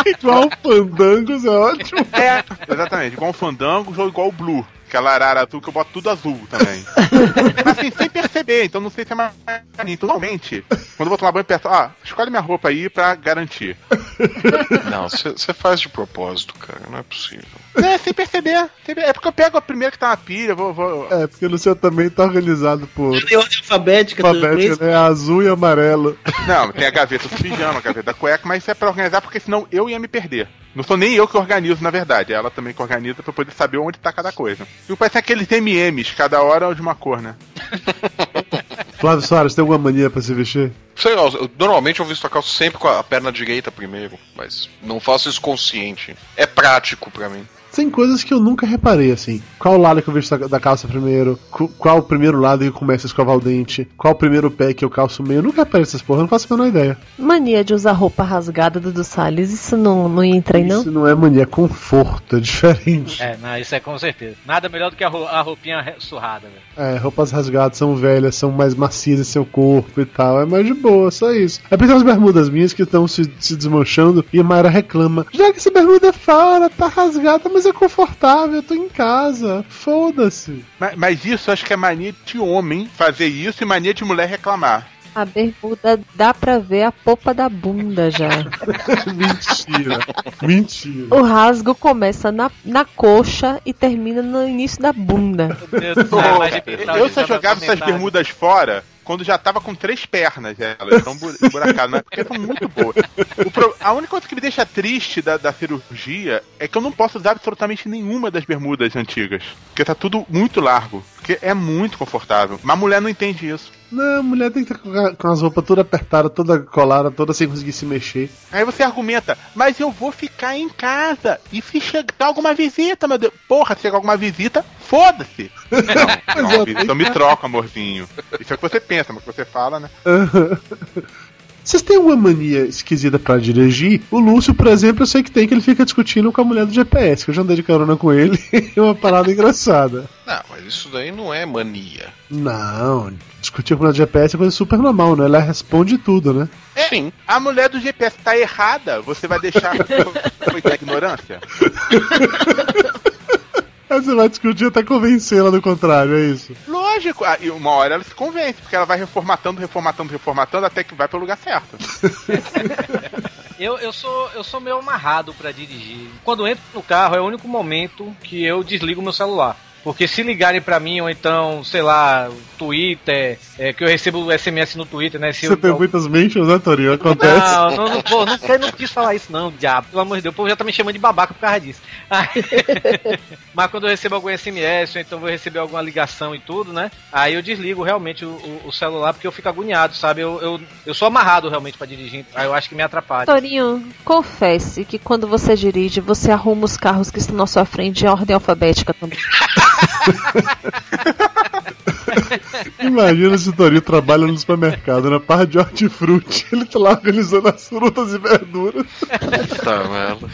S2: Igual fandangos é ótimo.
S4: É, exatamente, igual um fandangos ou igual o Blue. Aquela arara azul que eu boto tudo azul também. Mas assim, sem perceber, então não sei se é mania. Então, normalmente, quando eu vou tomar banho, eu peço, ah, escolhe minha roupa aí pra garantir.
S5: Não, você faz de propósito, cara, não é possível.
S4: É, sem perceber. sem É porque eu pego a primeira que tá na pilha, vou. vou...
S2: É, porque no seu também tá organizado por
S6: Tem ordem alfabética também.
S2: alfabética, né? Azul e amarelo.
S4: Não, tem a gaveta do pijama, a gaveta da cueca, mas isso é pra organizar porque senão eu ia me perder. Não sou nem eu que organizo, na verdade. É ela também que organiza pra poder saber onde tá cada coisa. E parece aqueles MMs, cada hora é de uma cor, né?
S2: Flávio Soares, tem alguma mania pra se vestir?
S5: Sei lá, eu- normalmente eu visto a calça sempre com a perna direita primeiro, mas não faço isso consciente. É prático pra mim.
S2: Tem coisas que eu nunca reparei, assim. Qual lado que eu visto da- da calça primeiro? Qu- Qual o primeiro lado que começa a escovar o dente? Qual o primeiro pé que eu calço meio? Eu nunca reparei essas porra, eu não faço a menor ideia.
S3: Mania de usar roupa rasgada do Salles, isso não, não entra aí, não?
S2: Isso não é mania, é conforto, é diferente.
S7: É, não, isso é com certeza. Nada melhor do que a, a roupinha surrada, velho.
S2: É, roupas rasgadas são velhas, são mais macias em seu corpo e tal. É mais de boa, só isso. É porque umas bermudas minhas que estão se, se desmanchando e a Mayra reclama. Já que essa bermuda é fora, tá rasgada, mas é confortável, eu tô em casa. Foda-se.
S4: Mas, mas isso eu acho que é mania de homem fazer isso e mania de mulher reclamar.
S3: A bermuda dá pra ver a popa da bunda já.
S2: Mentira. Mentira.
S3: O rasgo começa na, na coxa e termina no início da bunda.
S7: Meu Deus do céu,
S4: Eu
S7: de
S4: só jogava essas bermudas fora quando já tava com três pernas, elas estão buracadas, mas porque são muito boas. Pro- A única coisa que me deixa triste da, da cirurgia é que eu não posso usar absolutamente nenhuma das bermudas antigas. Porque tá tudo muito largo. Porque é muito confortável. Mas a mulher não entende isso.
S2: Não, a mulher tem que estar com as roupas toda apertada, toda colada, toda sem conseguir se mexer.
S4: Aí você argumenta, mas eu vou ficar em casa. E se chegar alguma visita, meu Deus? Porra, se chegar alguma visita, foda-se. Não, não, visita, eu me troco, amorzinho. Isso é o que você pensa, mas o que você fala, né?
S2: Vocês têm uma mania esquisita pra dirigir? O Lúcio, por exemplo, eu sei que tem que ele fica discutindo com a mulher do GPS, que eu já andei de carona com ele. é uma parada engraçada.
S5: Não, mas isso daí não é mania.
S2: Não, discutir com a mulher do GPS é coisa super normal, né? Ela responde tudo, né?
S5: Sim.
S4: A mulher do GPS tá errada, você vai deixar foi da ignorância?
S2: Aí você vai discutir até convencê-la do contrário, é isso.
S4: Lógico, ah, e uma hora ela se convence, porque ela vai reformatando, reformatando, reformatando até que vai pro lugar certo.
S7: Eu, eu, sou, eu sou meio amarrado pra dirigir. Quando eu entro no carro é o único momento que eu desligo meu celular. Porque se ligarem pra mim, ou então, sei lá, Twitter, é, que eu recebo SMS no Twitter, né? Se
S2: Você
S7: eu,
S2: tem muitas mentions, né, Torinho? Acontece.
S7: Não, não, não, pô, não, eu não quis falar isso, não, diabo. Pelo amor de Deus, o povo já tá me chamando de babaca por causa disso. Aí- Mas quando eu recebo algum SMS, ou então vou receber alguma ligação e tudo, né? Aí eu desligo realmente o, o- o celular porque eu fico agoniado, sabe? Eu, eu, eu sou amarrado realmente pra dirigir. Aí eu acho que me atrapalha.
S3: Torinho, confesse que quando você dirige, você arruma os carros que estão na sua frente em ordem alfabética também.
S2: Imagina se o Torinho trabalha no supermercado, na parte de hortifruti. Ele tá lá organizando as frutas e verduras.
S5: Tá, merda.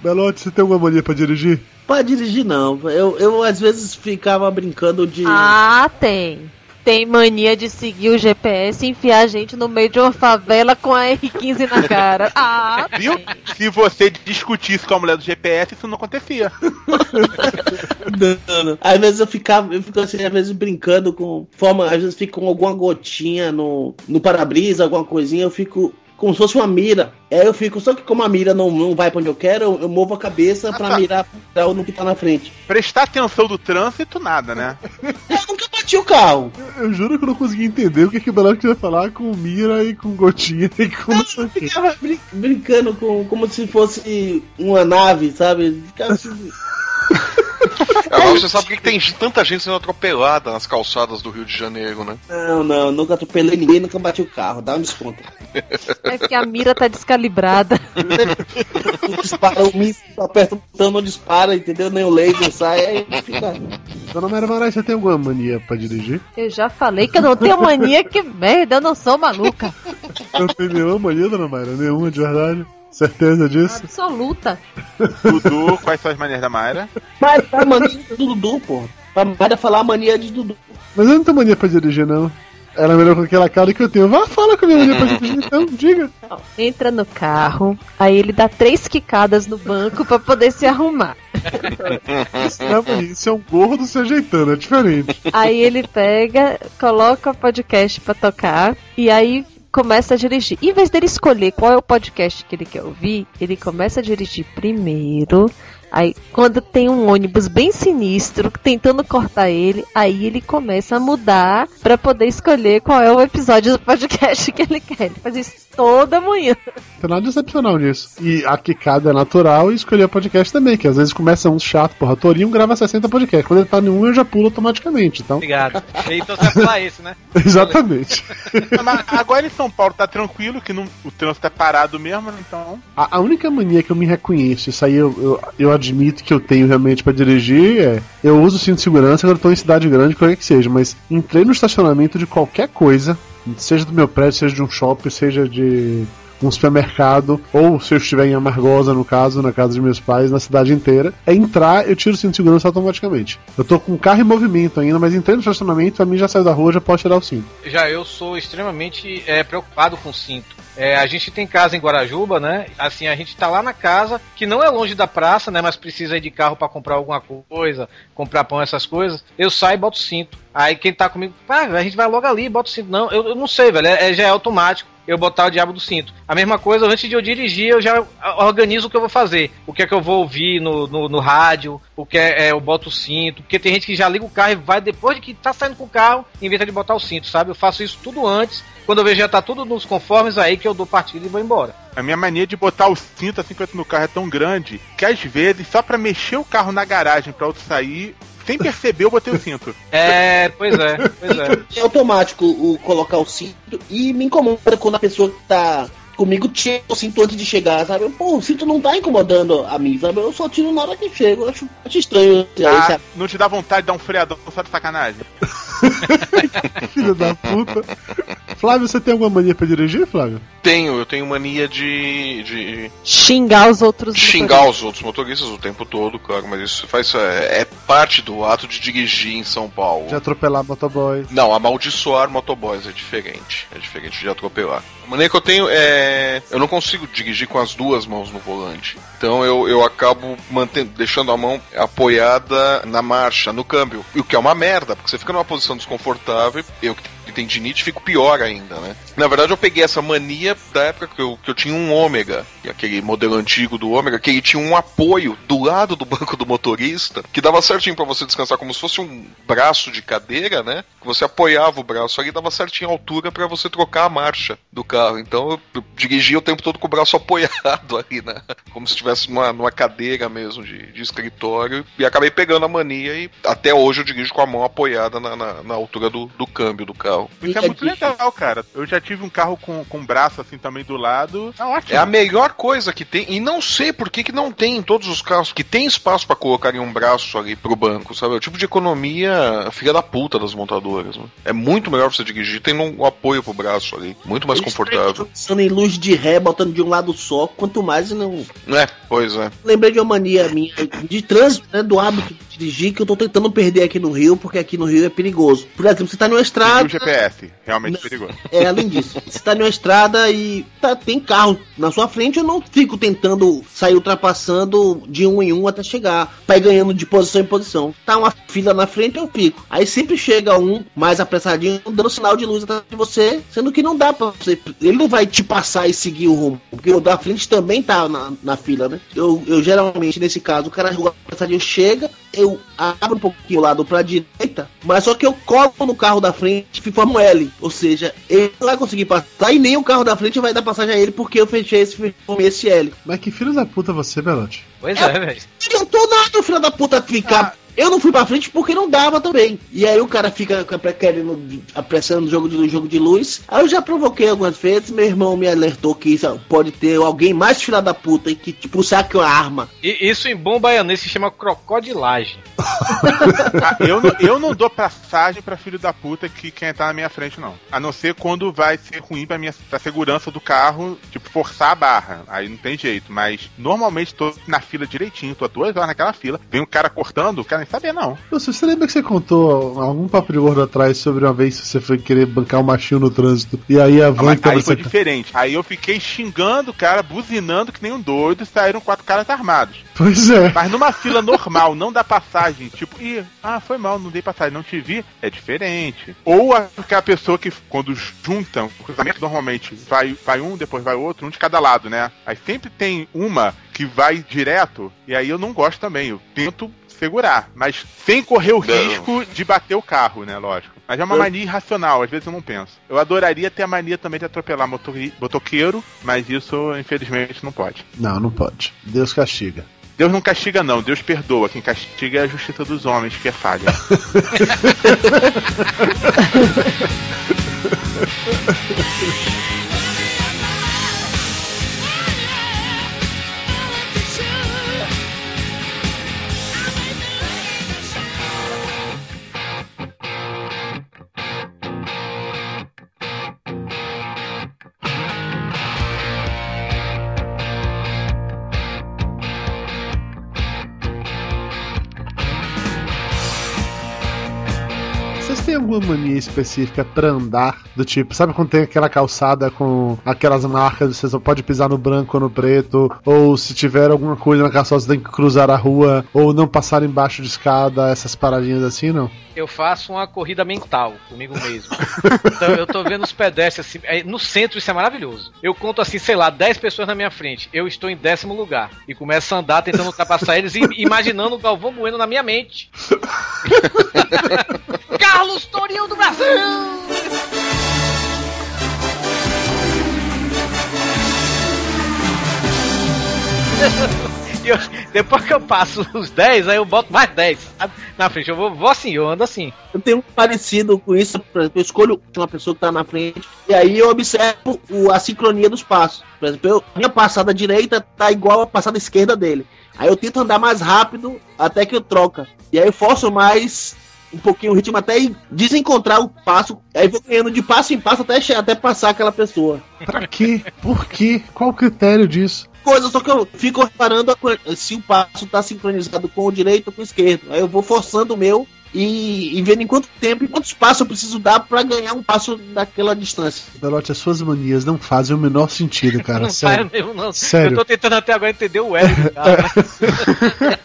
S2: Belote, você tem alguma mania pra dirigir?
S6: Pra dirigir, não. Eu, eu às vezes ficava brincando de.
S3: Ah, tem. Tem mania de seguir o GPS e enfiar a gente no meio de uma favela com a R15 na cara. Ah,
S4: Viu? Se você discutisse com a mulher do GPS, isso não acontecia.
S6: Dano. Às vezes eu ficava, eu fico assim, às vezes brincando com forma, às vezes fico com alguma gotinha no, no para-brisa, alguma coisinha, eu fico como se fosse uma mira. Aí eu fico, só que como a mira não, não vai pra onde eu quero, eu, eu movo a cabeça pra
S4: tá.
S6: mirar no que tá na frente.
S4: Prestar atenção do trânsito, nada, né?
S6: Eu nunca bati o carro.
S2: Eu juro que eu não consegui entender o que, que o Belote ia falar com mira e com gotinha e com não.
S6: Ficava brin- brincando com, como se fosse uma nave, sabe? Ficava assim,
S5: Agora você sabe por que que tem tanta gente sendo atropelada nas calçadas do Rio de Janeiro, né?
S6: não, não, nunca atropelei ninguém, nunca bati o carro, dá um desconto.
S3: É que a mira tá descalibrada.
S6: Dispara o míssil, aperta o botão, não dispara, entendeu? Nem o laser sai, aí fica.
S2: Dona Mara Marais, você tem alguma mania pra dirigir?
S3: Eu já falei que eu não tenho mania, que merda, eu não sou maluca.
S2: Não tem nenhuma mania, Dona Mayra? Nenhuma de verdade? Certeza disso?
S3: Absoluta.
S4: Dudu, quais são as maneiras da Mayra?
S6: Mas a mania do Dudu, pô. Pra Mara falar a mania de Dudu.
S2: Mas eu não tenho mania pra dirigir, não. Ela é melhor com aquela cara que eu tenho. Vá, fala com a minha mania pra dirigir, então, diga.
S3: Entra no carro, aí ele dá três quicadas no banco pra poder se arrumar.
S2: Isso é isso é um gordo se ajeitando, é diferente.
S3: Aí ele pega, coloca o podcast pra tocar e aí começa a dirigir. Em vez dele escolher qual é o podcast que ele quer ouvir, ele começa a dirigir primeiro. Aí, quando tem um ônibus bem sinistro tentando cortar ele, aí ele começa a mudar pra poder escolher qual é o episódio do podcast que ele quer. Ele faz isso toda manhã.
S2: Não tem nada de excepcional nisso. E a quicada é natural e escolher podcast também, que às vezes começa um chato, porra, Torinho grava 60 podcasts. Quando ele tá em um, eu já pulo automaticamente, então.
S7: Obrigado. Então você vai falar esse, né?
S2: Exatamente.
S4: Mas agora em São Paulo tá tranquilo, que não, o trânsito é parado mesmo, né? então.
S2: A, a única mania que eu me reconheço, isso aí eu, eu, eu admito que eu tenho realmente pra dirigir, é. Eu uso cinto de segurança eu tô em cidade grande, qualquer que seja, mas entrei no estacionamento de qualquer coisa, seja do meu prédio, seja de um shopping, seja de um supermercado, ou se eu estiver em Amargosa, no caso, na casa de meus pais, na cidade inteira, é entrar, eu tiro o cinto de segurança automaticamente. Eu tô com o carro em movimento ainda, mas entrei no estacionamento, a mim já saiu da rua, já posso tirar o cinto.
S7: Já eu sou extremamente é, preocupado com o cinto. É, a gente tem casa em Guarajuba, né? Assim, a gente tá lá na casa, que não é longe da praça, né? Mas precisa ir de carro para comprar alguma coisa, comprar pão, essas coisas. Eu saio e boto cinto. Aí quem tá comigo, pá, a gente vai logo ali, bota o cinto. Não, eu, eu não sei, velho. É, é- já é automático eu botar o diabo do cinto. A mesma coisa, antes de eu dirigir, eu já organizo o que eu vou fazer. O que é que eu vou ouvir no, no, no rádio, o que é, é, eu boto o cinto. Porque tem gente que já liga o carro e vai depois de que tá saindo com o carro, inventa de botar o cinto, sabe? Eu faço isso tudo antes. Quando eu vejo já tá tudo nos conformes, aí que eu dou partida e vou embora.
S4: A minha mania de botar o cinto assim entro no carro é tão grande que às vezes, só pra mexer o carro na garagem pra outro sair, sem perceber, eu botei o cinto.
S7: É, pois é, pois é.
S6: É automático o colocar o cinto e me incomoda quando a pessoa que tá comigo tira o cinto antes de chegar, sabe? Pô, o cinto não tá incomodando a mim, sabe? Eu só tiro na hora que chego. Eu acho, acho estranho.
S4: Ah,
S6: sabe?
S4: não te dá vontade de dar um freadão só de sacanagem?
S2: Filho da puta. Flávio, você tem alguma mania pra dirigir, Flávio?
S5: Tenho, eu tenho mania de, de
S3: Xingar os outros.
S5: xingar os outros motoristas o tempo todo, claro, mas isso faz é, é parte do ato de dirigir em São Paulo.
S2: De atropelar motoboy.
S5: Não, amaldiçoar motoboys é diferente. É diferente de atropelar. A maneira que eu tenho é. Eu não consigo dirigir com as duas mãos no volante. Então eu, eu acabo mantendo, deixando a mão apoiada na marcha, no câmbio. E o que é uma merda, porque você fica numa posição desconfortável. Eu que tenho tendinite fico pior ainda, né? Na verdade, eu peguei essa mania da época que eu, que eu tinha um ômega, aquele modelo antigo do ômega, que ele tinha um apoio do lado do banco do motorista, que dava certinho para você descansar, como se fosse um braço de cadeira, né? Que você apoiava o braço ali, dava certinho a altura para você trocar a marcha do carro. Então eu dirigia o tempo todo com o braço apoiado ali, né? Como se estivesse numa, numa cadeira mesmo de, de escritório. E acabei pegando a mania e até hoje eu dirijo com a mão apoiada na, na, na altura do, do câmbio do carro. Legal.
S4: Isso é muito legal, cara. Eu já tive um carro com, com um braço assim também do lado. É ótimo.
S5: É a melhor coisa que tem, e não sei por que, que não tem em todos os carros, que tem espaço pra colocarem um braço ali pro banco, sabe? É o tipo de economia filha da puta das montadoras. Né? É muito melhor você dirigir tendo um apoio pro braço ali. Muito mais
S6: Eles
S5: confortável.
S6: Pensando em luz de ré, botando de um lado só, quanto mais não.
S5: É, pois é.
S6: Lembrei de uma mania minha de trânsito, né, do hábito de dirigir, que eu tô tentando perder aqui no Rio, porque aqui no Rio é perigoso. Por exemplo, você tá numa estrada.
S4: GPS, realmente perigoso.
S6: É, além disso, você tá numa estrada e tá- tem carro na sua frente, eu não fico tentando sair ultrapassando de um em um até chegar, ir ganhando de posição em posição. Tá uma fila na frente, eu fico. Aí sempre chega um mais apressadinho, dando sinal de luz atrás de você, sendo que não dá pra você. Ele não vai te passar e seguir o rumo, porque o da frente também tá na, na fila, né? Eu, eu geralmente, nesse caso, o cara o apressadinho chega, eu abro um pouquinho o lado pra direita, mas só que eu colo no carro da frente e formo L. Ou seja, ele não vai conseguir passar e nem o carro da frente vai dar passagem a ele porque eu fechei esse, esse L.
S2: Mas que filho da puta você, Belote.
S7: Pois é, velho.
S6: Não adiantou nada, filho da puta, ficar. Eu não fui pra frente porque não dava também. E aí o cara fica querendo, apressando o jogo de, jogo de luz. Aí eu já provoquei algumas vezes, meu irmão me alertou que isso pode ter alguém mais filha da puta e que tipo saque uma arma.
S7: E isso em bom baianês se chama crocodilagem.
S4: Ah, eu, não, eu não dou passagem pra filho da puta que quem tá na minha frente, não. A não ser quando vai ser ruim pra, minha, pra segurança do carro, tipo, forçar a barra. Aí não tem jeito. Mas normalmente tô na fila direitinho, tô duas horas naquela fila. Vem um cara cortando, o cara nem saber, não.
S2: Você, você lembra que você contou algum papo de gordo atrás sobre uma vez que você foi querer bancar um machinho no trânsito e aí a
S4: Ah,
S2: van
S4: mas
S2: que
S4: aí foi
S2: sacando-
S4: diferente. Aí eu fiquei xingando o cara, buzinando que nem um doido, e saíram quatro caras armados.
S2: Pois é.
S4: Mas numa fila normal, não dá passagem, tipo, ih, ah, foi mal, não dei passagem, não te vi, é diferente. Ou aquela pessoa que, quando juntam, o cruzamento normalmente vai, vai um, depois vai outro, um de cada lado, né? Aí sempre tem uma que vai direto, e aí eu não gosto também, eu tento segurar, mas sem correr o
S5: Não.
S4: risco de bater o carro, né, lógico. Mas é uma mania irracional, às vezes eu não penso. Eu adoraria ter a mania também de atropelar motori- motoqueiro, mas isso, infelizmente, não pode.
S2: Não, não pode. Deus castiga.
S4: Deus não castiga, não. Deus perdoa. Quem castiga é a justiça dos homens, que é falha.
S2: alguma mania específica pra andar? Do tipo, sabe quando tem aquela calçada com aquelas marcas, você só pode pisar no branco ou no preto? Ou se tiver alguma coisa na calçada, você tem que cruzar a rua? Ou não passar embaixo de escada, essas paradinhas assim, não?
S7: Eu faço uma corrida mental comigo mesmo. Então eu tô vendo os pedestres assim. é, No centro isso é maravilhoso. Eu conto assim, sei lá, 10 pessoas na minha frente. Eu estou em décimo lugar. E começo a andar tentando ultrapassar eles e imaginando o Galvão Bueno na minha mente. Carlos Torinho do Brasil! Eu- depois que eu passo os 10, aí eu boto mais 10 sabe? na frente. Eu vou, vou assim, eu ando assim.
S6: Eu tenho um parecido com isso, por exemplo, eu escolho uma pessoa que tá na frente e aí eu observo o- a sincronia dos passos. Por exemplo, eu, minha passada direita tá igual a passada esquerda dele. Aí eu tento andar mais rápido até que eu troca. E aí eu forço mais um pouquinho o ritmo até desencontrar o passo. Aí vou ganhando de passo em passo até, até passar aquela pessoa.
S2: Pra quê? Por quê? Qual o critério disso?
S6: Coisa, só que eu fico reparando se o passo tá sincronizado com o direito ou com o esquerdo. Aí eu vou forçando o meu e, e vendo em quanto tempo, em quantos passos eu preciso dar pra ganhar um passo daquela distância.
S2: Belote, as suas manias não fazem o menor sentido, cara.
S7: não
S2: sério.
S7: faz mesmo, não.
S2: Sério.
S7: Eu tô tentando até agora entender o L do cara.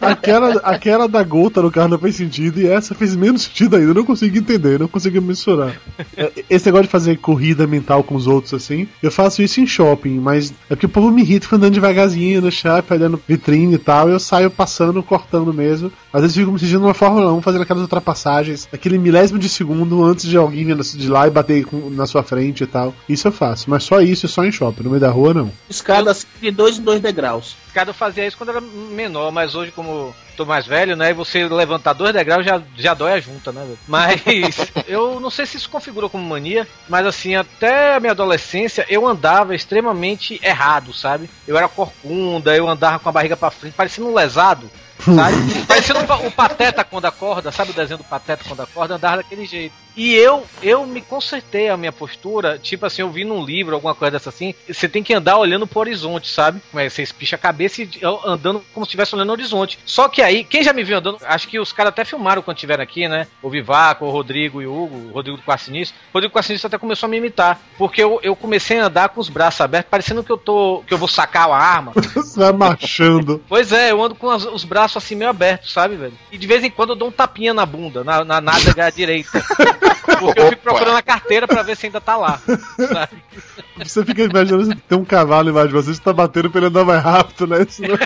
S2: Aquela, aquela da gota no carro não fez sentido e essa fez menos sentido ainda. Eu não consegui entender, não consegui mensurar. É, Esse negócio de fazer corrida mental com os outros assim, eu faço isso em shopping, mas é porque o povo me irrita andando devagarzinho no shopping, olhando vitrine e tal, e eu saio passando, cortando mesmo. Às vezes fico me sentindo numa Fórmula 1 fazendo aquelas ultrapassagens, aquele milésimo de segundo antes de alguém vir de lá e bater com- na sua frente e tal. Isso eu faço, mas só isso, só em shopping, no meio da rua não.
S6: Escada de dois em dois degraus.
S7: Cara, eu fazia isso quando era menor, mas hoje, como tô mais velho, né? E você levantar dois degraus já, já dói a junta, né? Mas eu não sei se isso configura como mania, mas assim, até a minha adolescência eu andava extremamente errado, sabe? Eu era corcunda, eu andava com a barriga pra frente, parecendo um lesado. Sabe? Parecendo o pa- o Pateta quando acorda, sabe o desenho do Pateta quando acorda? Andava daquele jeito. E eu eu me consertei a minha postura, tipo assim, eu vi num livro, alguma coisa dessa assim, você tem que andar olhando pro horizonte, sabe? Como você espicha a cabeça e andando como se estivesse olhando no horizonte. Só que aí, quem já me viu andando, acho que os caras até filmaram quando estiveram aqui, né? O Vivaco, o Rodrigo e o Hugo, o Rodrigo do Quarcinista. O Rodrigo do até começou a me imitar, porque eu, eu comecei a andar com os braços abertos, parecendo que eu tô, que eu vou sacar a arma.
S2: Você vai marchando.
S7: Pois é, eu ando com as- os braços assim meio abertos, sabe, velho? E de vez em quando eu dou um tapinha na bunda, na, na nádega direita. Porque eu fico procurando a carteira pra ver se ainda tá lá. Sabe?
S2: Você fica imaginando se tem um cavalo embaixo de você, você tá batendo pra ele andar mais rápido, né? Senão...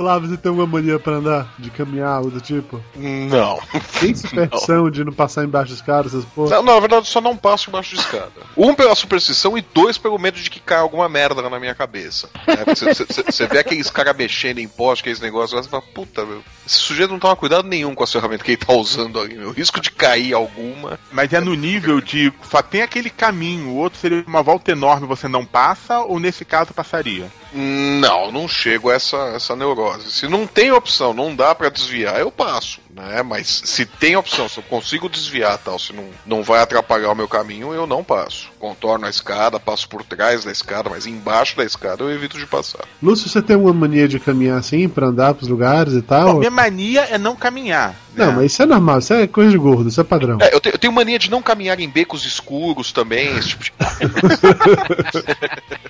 S2: Flávio, você tem uma mania pra andar? De caminhar, algo do tipo?
S5: Não.
S2: Tem superstição de não passar embaixo dos caras, essas porra?
S5: Não, na verdade, eu só não passo embaixo de escada. Um pela superstição e dois pelo medo de que caia alguma merda na minha cabeça. É, Você você vê aqueles caras mexendo em poste, aqueles negócios lá, você fala, puta, meu, esse sujeito não toma cuidado nenhum com as ferramentas que ele tá usando ali, meu. Risco de cair alguma.
S4: Mas é no nível de só tem aquele caminho, o outro seria uma volta enorme, você não passa, ou nesse caso passaria?
S5: Não, não chego a essa, essa neurose. Se não tem opção, não dá pra desviar, eu passo, né? Mas se tem opção, se eu consigo desviar tal, se não, não vai atrapalhar o meu caminho, eu não passo. Contorno a escada, passo por trás da escada, mas embaixo da escada eu evito de passar.
S2: Lúcio, você tem uma mania de caminhar assim, pra andar pros lugares e tal?
S4: Bom, minha mania é não caminhar. né?
S2: Não, mas isso é normal, isso é coisa de gordo, isso é padrão.
S5: É, eu, te- eu tenho mania de não caminhar em becos escuros também, esse tipo de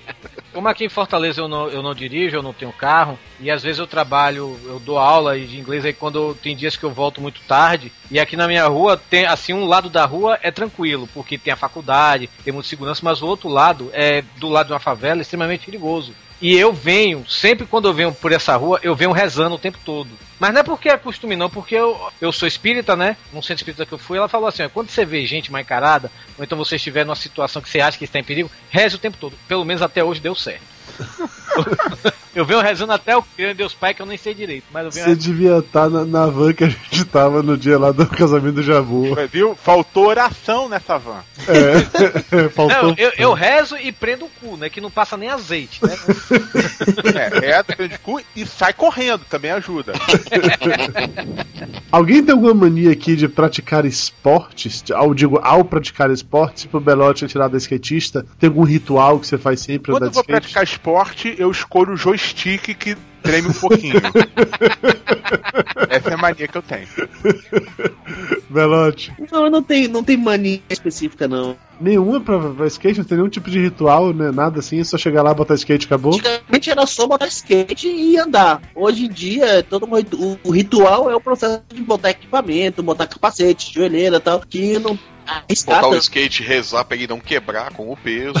S7: Como aqui em Fortaleza eu não, eu não dirijo, eu não tenho carro, e às vezes eu trabalho, eu dou aula de inglês aí quando tem dias que eu volto muito tarde, e aqui na minha rua tem, assim, um lado da rua é tranquilo, porque tem a faculdade, tem muita segurança, mas o outro lado é do lado de uma favela extremamente perigoso. E eu venho, sempre quando eu venho por essa rua, eu venho rezando o tempo todo. Mas não é porque é costume, não, porque eu, eu sou espírita, né? Num centro espírita que eu fui, ela falou assim: quando você vê gente mal encarada, ou então você estiver numa situação que você acha que está em perigo, reze o tempo todo. Pelo menos até hoje deu certo. eu venho rezando até o grande Deus Pai, que eu nem sei direito, mas eu venho
S2: Você devia estar na, na van que a gente tava no dia lá do casamento do Jabu.
S4: Viu? Faltou oração nessa van.
S2: É, faltou.
S7: Não, eu, eu rezo e prendo o cu, né? Que não passa nem azeite, né?
S4: É, é prende o cu e sai correndo, também ajuda.
S2: Alguém tem alguma mania aqui de praticar esportes? Ao, digo, ao praticar esportes, tipo o Belote é tirado da skatista, tem algum ritual que você faz sempre
S4: Quando eu vou
S2: skate?
S4: praticar esporte, eu escolho o joystick que treme um pouquinho. Essa é a mania que eu tenho.
S2: Belote,
S6: Não, não tem, não tem mania específica, não.
S2: nenhuma pra, pra skate, não tem nenhum tipo de ritual, né? Nada assim, é só chegar lá, botar skate e acabou.
S6: Antigamente era só botar skate e andar. Hoje em dia, todo um ritu- o, o ritual é o processo de botar equipamento, botar capacete, joelheira e tal, que não. A
S5: botar o skate e rezar pra ele não quebrar com o peso.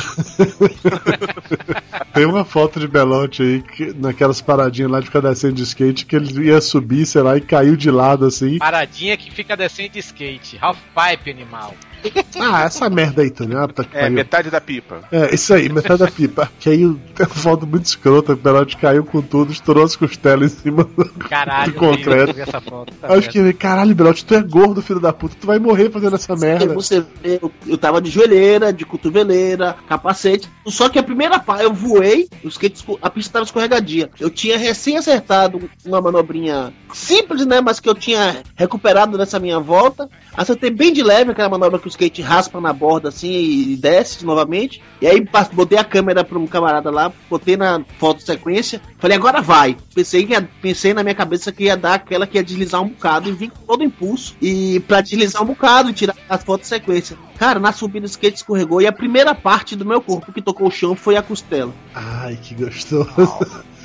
S2: Tem uma foto de Belote aí, que, naquelas paradinhas lá de ficar descendo de skate, que ele ia subir, sei lá, e caiu de lado assim.
S7: Paradinha que fica descendo de skate. Half pipe, animal.
S2: Ah, essa merda aí, Tony. Ah, tá que
S4: É,
S2: pariu.
S4: metade da pipa.
S2: É, isso aí, metade da pipa. Que aí tem uma foto muito escrota, o Belote caiu com tudo, estourou as costelas em cima do
S7: Caralho,
S2: de concreto.
S7: essa foto. Tá
S2: Aí eu
S7: certo.
S2: fiquei, caralho, Belote, tu é gordo, filho da puta, tu vai morrer fazendo essa merda.
S6: você vê, eu, eu tava de joelheira, de cotoveleira, capacete. Só que a primeira parte, eu voei, o skate, a pista tava escorregadia. Eu tinha recém acertado uma manobrinha simples, né? Mas que eu tinha recuperado nessa minha volta. Acertei bem de leve aquela manobra que o skate raspa na borda assim e desce novamente. E aí botei a câmera pra um camarada lá, botei na foto sequência. Falei, agora vai. Pensei, que ia- pensei na minha cabeça que ia dar aquela que ia deslizar um bocado e vim com todo impulso. E pra deslizar um bocado e tirar as fotos sequência. Cara, na subida o skate escorregou e a primeira parte do meu corpo que tocou o chão foi a costela.
S2: Ai, que gostoso.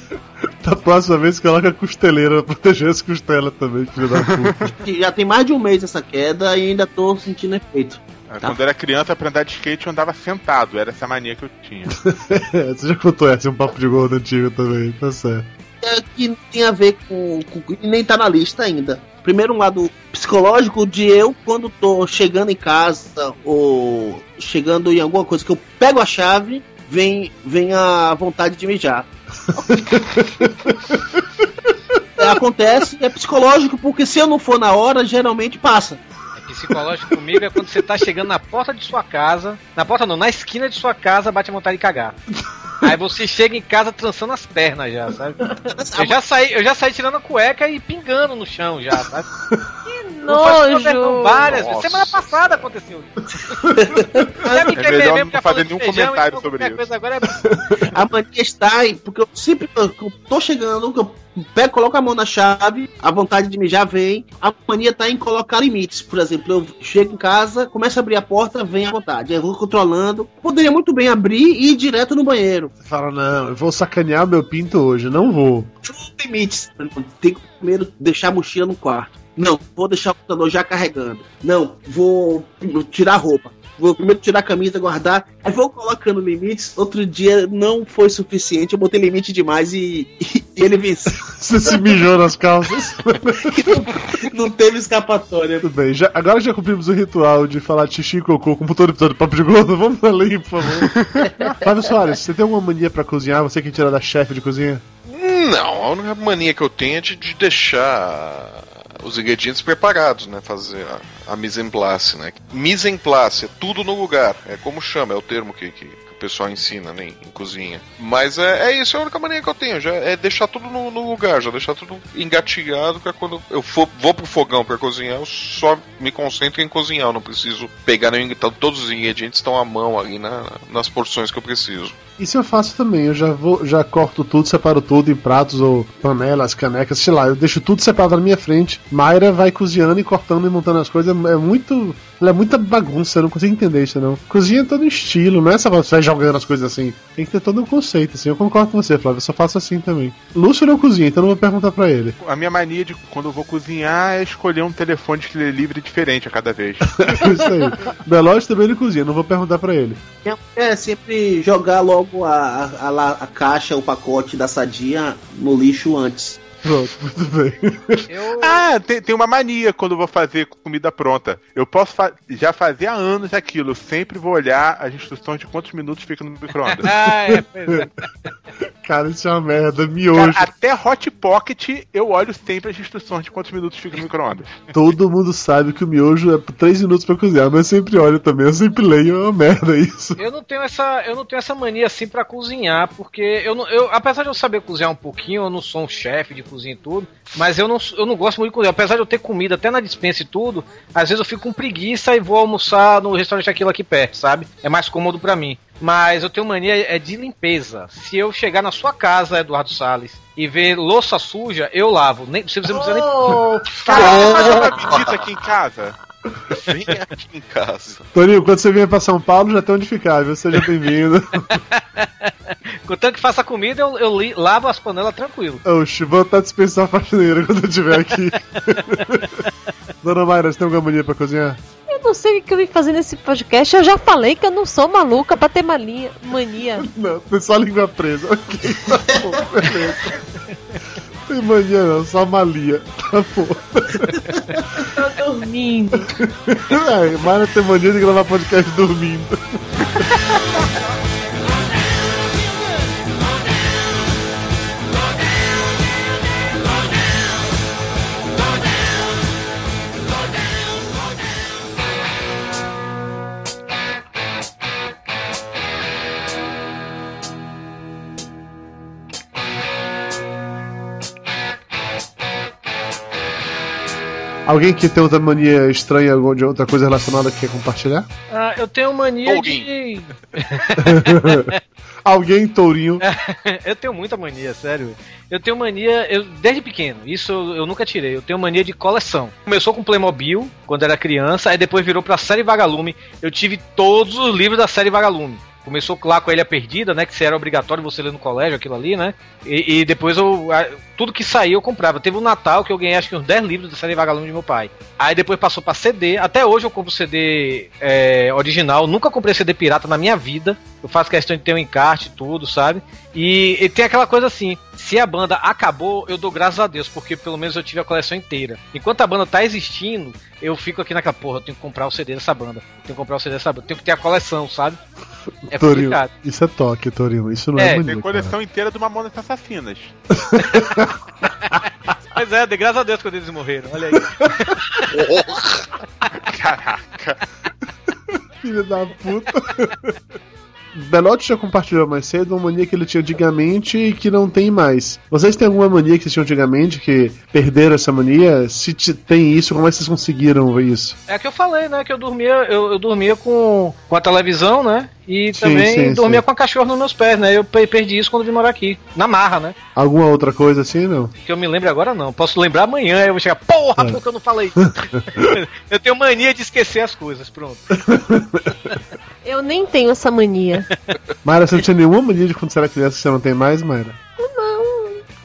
S2: da próxima vez coloca a costeleira pra proteger as costelas também, filho da puta.
S6: Já tem mais de um mês essa queda e ainda tô sentindo efeito. Tá.
S4: Quando eu era criança, pra andar de skate, eu andava sentado. Era essa mania que eu tinha.
S2: É, você já contou essa, é um papo de gordo antigo também, tá certo.
S6: É que não tem a ver com, com. e nem tá na lista ainda. Primeiro um lado psicológico de eu quando tô chegando em casa ou chegando em alguma coisa que eu pego a chave, vem, vem a vontade de mijar. É, acontece, é psicológico, porque se eu não for na hora, geralmente passa.
S7: Psicológico comigo é quando você tá chegando na porta de sua casa. Na porta não, na esquina de sua casa, bate a vontade de cagar. Aí você chega em casa trançando as pernas já, sabe? Eu já saí, eu já saí tirando a cueca e pingando no chão já, sabe?
S3: Nojo!
S7: Várias vezes.
S5: Nossa.
S7: Semana passada aconteceu isso. Já me
S4: É melhor
S7: mesmo,
S4: não fazer nenhum
S7: feijão,
S4: comentário sobre isso.
S7: Agora é...
S6: A mania está aí, porque eu sempre que eu tô chegando, que eu pego, coloco a mão na chave, a vontade de mijar vem. A mania tá em colocar limites. Por exemplo, eu chego em casa, começo a abrir a porta, vem a vontade. Eu vou controlando. Poderia muito bem abrir e ir direto no banheiro.
S2: Você fala, não, eu vou sacanear meu pinto hoje, não vou.
S6: limites. Tem que primeiro deixar a mochila no quarto. Não, vou deixar o computador já carregando. Não, vou tirar a roupa. Vou primeiro tirar a camisa, guardar. Aí vou colocando limites. Outro dia não foi suficiente. Eu botei limite demais e, e ele venceu.
S2: Você se mijou nas calças.
S6: não teve escapatória.
S2: Tudo bem, já, agora já cumprimos o ritual de falar xixi e cocô como todo episódio de Papo de Gordo. Vamos além, por favor. Flávio Soares, você tem alguma mania pra cozinhar? Você que tira da chefe de cozinha?
S5: Não, a única mania que eu tenho é de, de deixar os ingredientes preparados, né? Fazer a, a mise en place, né? Mise en place, é tudo no lugar. É como chama, é o termo que, que, que o pessoal ensina né, em, em cozinha. Mas é, é isso, é a única mania que eu tenho. Já, é deixar tudo no, no lugar, já deixar tudo engatilhado pra quando eu for, vou pro fogão pra cozinhar, eu só me concentro em cozinhar. Eu não preciso pegar nenhum. Então, todos os ingredientes estão à mão ali na, nas porções que eu preciso.
S2: Isso eu faço também, eu já vou, já corto tudo, separo tudo em pratos ou panelas, canecas, sei lá, eu deixo tudo separado na minha frente. Mayra vai cozinhando e cortando e montando as coisas, é muito. Ela é muita bagunça, eu não consigo entender isso não. Cozinha é todo um estilo, não é só você vai jogando as coisas assim. Tem que ter todo um conceito, assim. Eu concordo com você, Flávio, eu só faço assim também. Lúcio não cozinha, então não vou perguntar pra ele.
S4: A minha mania de quando eu vou cozinhar é escolher um telefone de livre diferente a cada vez.
S2: isso aí. Belote também não cozinha, não vou perguntar pra ele.
S6: É sempre jogar logo a, a, a, a caixa, o pacote da sadia no lixo antes.
S2: Pronto, muito bem.
S7: Eu...
S4: Ah, tem, tem uma mania quando eu vou fazer comida pronta. Eu posso fa já fazer há anos aquilo. Eu sempre vou olhar as instruções de quantos minutos fica no micro-ondas.
S7: Ah, é, pois é.
S2: Cara, isso é uma merda,
S4: Cara,
S2: miojo.
S4: até Hot Pocket eu olho sempre as instruções de quantos minutos fica no micro-ondas.
S2: Todo mundo sabe que o miojo é por 3 minutos pra cozinhar, mas eu sempre olho também, eu sempre leio, é uma merda isso.
S7: Eu não tenho essa, eu não tenho essa mania assim pra cozinhar, porque eu não, eu, apesar de eu saber cozinhar um pouquinho, eu não sou um chefe de cozinha e tudo, mas eu não, eu não gosto muito de cozinhar. Apesar de eu ter comida até na dispensa e tudo, às vezes eu fico com preguiça e vou almoçar no restaurante aquilo aqui perto, sabe? É mais cômodo pra mim. Mas eu tenho mania é de limpeza. Se eu chegar na sua casa, Eduardo Salles, e ver louça suja, eu lavo. Nem, você não precisa nem.
S3: Oh,
S4: Cara, você faz uma visita aqui em casa?
S5: Vem aqui em casa.
S2: Toninho, quando você vier pra São Paulo, já tem onde ficar, viu? Seja bem-vindo.
S7: Contanto que faça comida, eu, eu li- lavo as panelas tranquilo.
S2: Oxi, vou até dispensar a faxineira quando eu estiver aqui. Dona Mayra, você tem alguma mania pra cozinhar?
S3: eu não sei o que eu vim fazer nesse podcast. Eu já falei que eu não sou maluca pra ter mania. mania.
S2: Não, tem só a língua presa. Ok, tá bom, beleza. Tem mania não, só malia. Tá bom.
S3: Tô dormindo.
S2: É, Mayra tem mania de gravar podcast dormindo. Alguém que tem outra mania estranha ou de outra coisa relacionada que quer compartilhar?
S7: Ah, eu tenho mania
S5: Alguém.
S7: de.
S2: Alguém, Tourinho.
S7: eu tenho muita mania, sério. Eu tenho mania, eu, desde pequeno, isso eu, eu nunca tirei. Eu tenho mania de coleção. Começou com Playmobil, quando era criança, aí depois virou pra série Vagalume. Eu tive todos os livros da série Vagalume. Começou lá com a Ilha Perdida, né? Que se era obrigatório você ler no colégio, aquilo ali, né? E, e depois eu. Tudo que saía eu comprava. Teve um Natal que eu ganhei acho que uns 10 livros da série Vagalume de meu pai. Aí depois passou pra CD. Até hoje eu compro CD é, original. Nunca comprei CD pirata na minha vida. Eu faço questão de ter um encarte e tudo, sabe? E, e tem aquela coisa assim: se a banda acabou, eu dou graças a Deus, porque pelo menos eu tive a coleção inteira. Enquanto a banda tá existindo, eu fico aqui naquela porra, eu tenho que comprar o CD dessa banda. Eu tenho que comprar o CD dessa banda. Tenho que ter a coleção, sabe? É
S2: Torinho,
S7: complicado.
S2: isso é toque, Torinho. Isso não é,
S7: É,
S2: mania,
S4: Tem
S2: cara.
S4: coleção inteira do Mamonas Assassinas.
S7: Mas é, de graças a Deus quando eles morreram. Olha aí.
S4: Caraca.
S2: Filho da puta. Belotti já compartilhou mais cedo uma mania que ele tinha antigamente e que não tem mais. Vocês têm alguma mania que vocês tinham antigamente que perderam essa mania? Se te- tem isso, como é que vocês conseguiram ver isso?
S7: É que eu falei, né? Que eu dormia, eu, eu dormia com, com a televisão, né? E
S2: Sim,
S7: também
S2: sim,
S7: dormia
S2: sim.
S7: com a cachorra nos meus pés, né? Eu pe- perdi isso quando vim morar aqui. Na marra, né?
S2: Alguma outra coisa assim, não?
S7: Que eu me lembro agora não. Posso lembrar amanhã, aí eu vou chegar, porra,
S2: É.
S7: porque eu não falei. eu tenho mania de esquecer as coisas, pronto.
S3: Eu nem tenho essa mania.
S2: Mayra, você não tinha nenhuma mania de quando você era criança que você não tem mais, Mayra?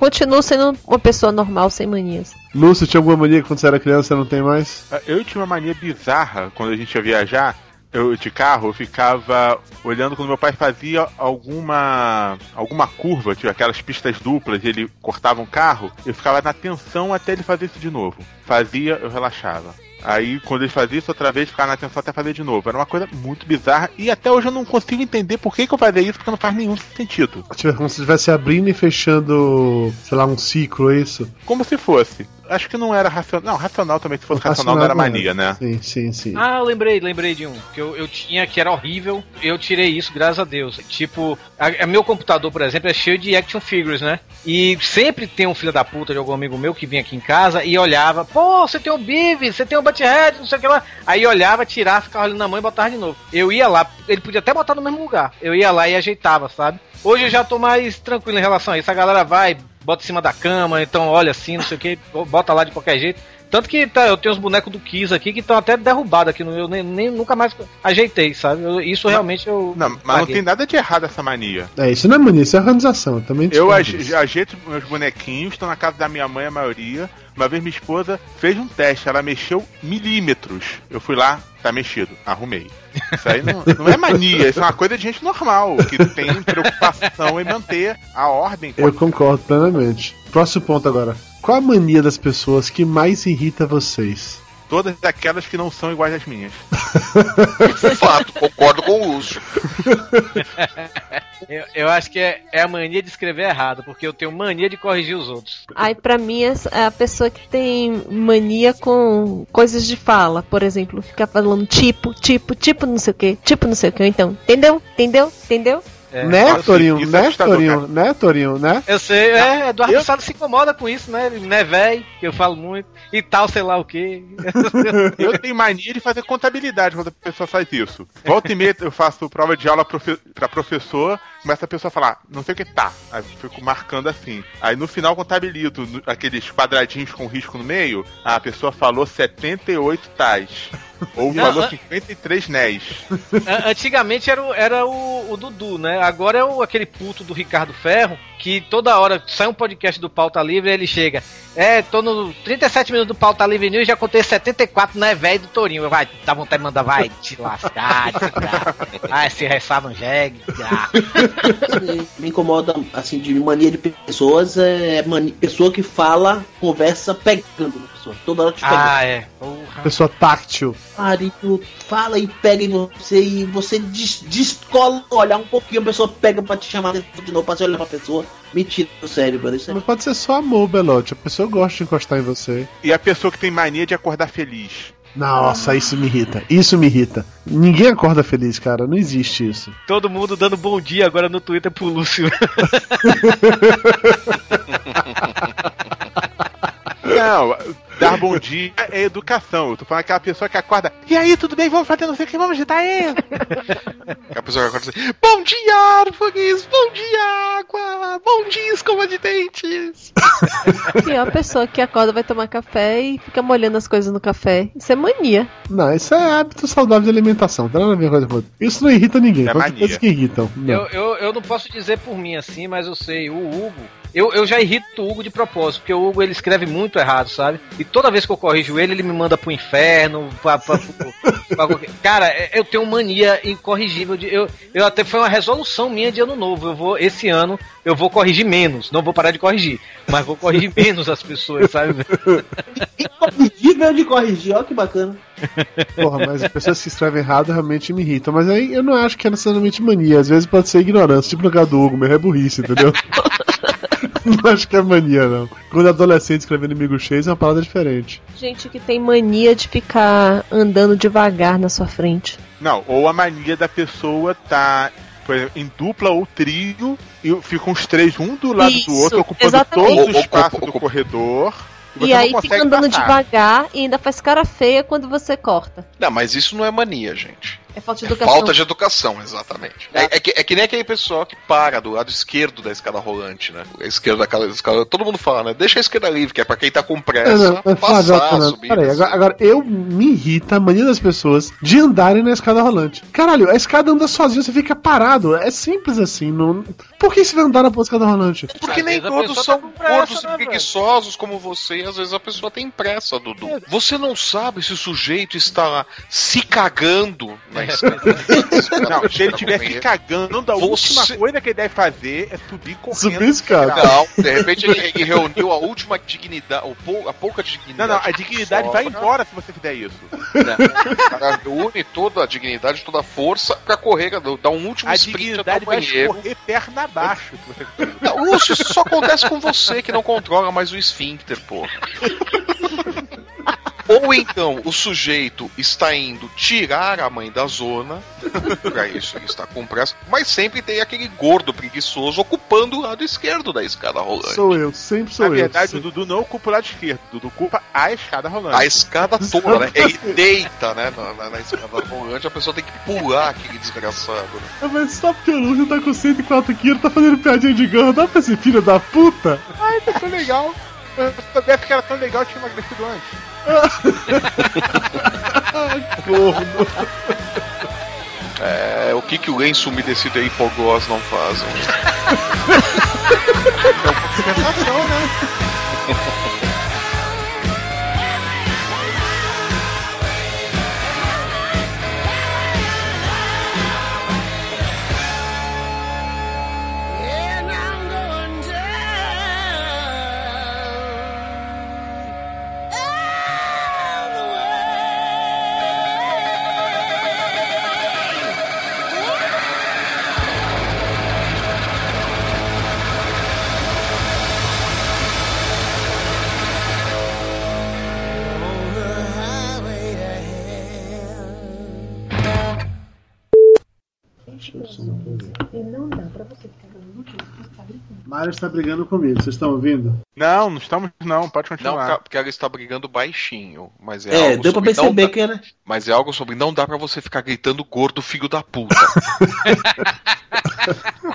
S3: Continuo sendo uma pessoa normal, sem manias.
S2: Lúcio, tinha alguma mania que quando você era criança você não tem mais?
S4: Eu tinha uma mania bizarra quando a gente ia viajar. Eu de carro, eu ficava olhando quando meu pai fazia alguma alguma curva, tipo aquelas pistas duplas, e ele cortava um carro, eu ficava na tensão até ele fazer isso de novo. Fazia, eu relaxava. Aí, quando ele fazia isso outra vez, ficava na tensão até fazer de novo. Era uma coisa muito bizarra e até hoje eu não consigo entender por que, que eu fazia isso, porque não faz nenhum sentido.
S2: Tipo, como se estivesse abrindo e fechando, sei lá, um ciclo, é isso?
S4: Como se fosse. Acho que não era racional. Não, racional também, se fosse racional, não era mania, né?
S2: Sim, sim, sim.
S7: Ah, eu lembrei, lembrei de um que eu, eu tinha que era horrível. Eu tirei isso, graças a Deus. Tipo, a, a meu computador, por exemplo, é cheio de action figures, né? E sempre tem um filho da puta de algum amigo meu que vinha aqui em casa e olhava, pô, você tem um Beavis, você tem um Butthead, não sei o que lá. Aí olhava, tirava, ficava olhando na mão e botava de novo. Eu ia lá, ele podia até botar no mesmo lugar. Eu ia lá e ajeitava, sabe? Hoje eu já tô mais tranquilo em relação a isso. A galera vai, bota em cima da cama, então olha assim, não sei o que, bota lá de qualquer jeito. Tanto que tá, eu tenho uns bonecos do Kiss aqui que estão até derrubados aqui, no- eu nem, nem- nunca mais ajeitei, sabe? Eu- isso realmente eu.
S4: Não, mas não
S7: paguei.
S4: tem nada de errado essa mania.
S2: É, isso não é mania, isso é organização. Eu também
S4: Eu ajeito meus bonequinhos, estão na casa da minha mãe a maioria. Uma vez minha esposa fez um teste, ela mexeu milímetros. Eu fui lá, tá mexido, arrumei. Isso aí não, não é mania, isso é uma coisa de gente normal, que tem preocupação em manter a ordem.
S2: Eu concordo plenamente. Próximo ponto agora. Qual a mania das pessoas que mais irrita vocês?
S4: Todas aquelas que não são iguais às minhas.
S5: Fato, concordo com o Lúcio.
S7: Eu, eu acho que é, é a mania de escrever errado, porque eu tenho mania de corrigir os outros.
S3: Aí, pra mim, essa é a pessoa que tem mania com coisas de fala. Por exemplo, ficar falando tipo, tipo, tipo não sei o que, tipo não sei o que. Então, entendeu? Entendeu? Entendeu?
S7: É,
S2: né,
S4: nossa,
S2: Torinho?
S4: é
S2: Né, Torinho? Né, Torinho? Né?
S7: Eu sei, é, Eduardo
S4: Eu-
S7: Salles se incomoda com isso, né? Ele não é velho, que eu falo muito, e tal, sei lá o quê.
S4: Eu tenho mania de fazer contabilidade quando a pessoa faz isso. Volta e meia eu faço prova de aula profe pra professor, começa a pessoa a falar, não sei o que tá. Aí eu fico marcando assim. Aí no final contabilizo no- aqueles quadradinhos com risco no meio. A pessoa falou 78 tais. Ou
S7: Não,
S4: falou
S7: ah.
S4: 53 nés.
S7: Antigamente era, o, era o, o Dudu, né? Agora é o, aquele puto do Ricardo Ferro, que toda hora sai um podcast do Pauta Livre ele chega. É, tô no 37 minutos do Pauta Livre News já contei 74, né, velho do Torinho. Vai, dá vontade de mandar, vai te lascar, desgraça. Ai, se ressavam jegue, desgraça.
S6: me incomoda, assim, de mania de pessoas é mania, pessoa que fala, conversa pegando pessoa. Toda hora te pega.
S7: Ah, é. Porra.
S2: Pessoa táctil.
S6: Marido, fala e pega em você e você des- descola, olhar um pouquinho, a pessoa pega pra te chamar de novo, pra você olhar pra pessoa. Mentira, sério, mano. Isso é...
S2: Mas pode ser só amor, Belote. A pessoa gosta de encostar em você.
S4: E a pessoa que tem mania de acordar feliz.
S2: Nossa, isso me irrita. Isso me irrita. Ninguém acorda feliz, cara. Não existe isso.
S7: Todo mundo dando bom dia agora no Twitter pro Lúcio.
S4: Não, dar bom dia é educação. Eu tô falando aquela pessoa que acorda. E aí, tudo bem? Vamos fazer não sei o que, vamos agitar aí.
S5: A pessoa que acorda assim, bom dia, árvores, bom dia, água, bom dia escova de dentes.
S3: E é a pessoa que acorda, vai tomar café e fica molhando as coisas no café. Isso é mania.
S2: Não, isso é hábito saudável de alimentação. Não tem nada a ver com coisa Isso não irrita ninguém.
S4: É mania.
S2: coisas que irritam. Não.
S7: Eu, eu, eu não posso dizer por mim assim, mas eu sei, o Hugo. Eu, eu já irrito o Hugo de propósito, porque o Hugo ele escreve muito errado, sabe? E toda vez que eu corrijo ele, ele me manda pro inferno. Pra, pra- pra qualquer- Cara, é- eu tenho mania incorrigível de. Eu, eu até foi uma resolução minha de ano novo. Eu vou, esse ano, eu vou corrigir menos. Não vou parar de corrigir, mas vou corrigir menos as pessoas, sabe?
S6: Incorrigível de corrigir, ó que bacana.
S2: Porra, mas as pessoas que escrevem errado realmente me irritam. Mas aí eu não acho que é necessariamente mania. Às vezes pode ser ignorância. Tipo no caso do Hugo, meu é burrice, entendeu? não acho que é mania, não. Quando adolescente escrevendo inimigo cheios é uma parada diferente.
S3: Gente que tem mania de ficar andando devagar na sua frente.
S4: Não, ou a mania da pessoa tá, por exemplo, em dupla ou trio e ficam os três um do lado
S3: Isso,
S4: do outro, ocupando
S3: exatamente.
S4: todo o espaço do corredor.
S3: E
S4: não
S3: aí fica andando
S4: passar.
S3: devagar e ainda faz cara feia quando você corta.
S5: Não, mas isso não é mania, gente.
S3: É falta de
S5: É
S3: educação.
S5: falta de educação, exatamente. É, é que, é que nem aquele pessoal que para do lado esquerdo da escada rolante, né? A esquerda daquela escada. Todo mundo fala, né? Deixa a esquerda livre, que é pra quem tá com
S2: É,
S5: pressa
S2: Flávio,
S5: passar,
S2: não,
S5: subir.
S2: peraí, agora, agora eu me irrita a mania das pessoas de andarem na escada rolante. Caralho, a escada anda sozinha, você fica parado. É simples assim. Não... Por que você vai andar na escada rolante?
S5: Porque
S7: Às
S5: nem todos
S7: pessoa
S5: são
S7: tá
S5: gordos
S7: né,
S5: e
S7: velho?
S5: preguiçosos como você, e às vezes a pessoa tem pressa, Dudu. Você não sabe se o sujeito está lá se cagando na escada.
S4: Não, se ele estiver se cagando, a
S5: Você-
S4: última coisa que ele deve fazer é subir correndo.
S2: Subir escada.
S5: Não, de repente ele, ele reuniu a última dignidade, ou pou- a pouca
S4: Não,
S5: dignidade.
S4: não, a dignidade vai embora se você fizer isso.
S5: né? Cara, Une toda a dignidade, toda a força pra correr, dar um último
S4: A
S5: sprint até
S4: dignidade
S5: o
S4: vai escorrer perna abaixo.
S5: Não, Lúcio, isso só acontece com você que não controla mais o esfíncter, porra. Ou então o sujeito está indo tirar a mãe da zona, pra isso ele está com pressa, mas sempre tem aquele gordo preguiçoso ocupando o lado esquerdo da escada rolante.
S2: Sou eu, sempre sou
S4: Na verdade,
S2: eu.
S4: o Dudu não ocupa o lado esquerdo, o Dudu ocupa a escada rolante.
S5: A escada toda, né? Ele deita, né? Na, na- na escada rolante, a pessoa tem que pular aquele desgraçado, né?
S2: Ah, Mas só porque o Lúcio tá com 104 quilos, tá fazendo piadinha de ganho, dá pra esse filho da puta?
S4: Ai, tá tão legal. Eu soubesse que era tão legal, eu tinha emagrecido antes.
S2: Corno.
S5: É, o que, que o lenço umedecido e hipoglós não fazem?
S4: Sensação, né?
S2: está brigando comigo, vocês estão ouvindo?
S4: Não, não estamos não, pode
S5: Não,
S4: continuar.
S5: ca- porque ela está brigando baixinho, mas é,
S6: É,
S5: algo
S6: deu pra
S5: não
S6: perceber
S5: dá-
S6: que era.
S5: Mas é algo sobre não dá pra você ficar gritando gordo filho da puta.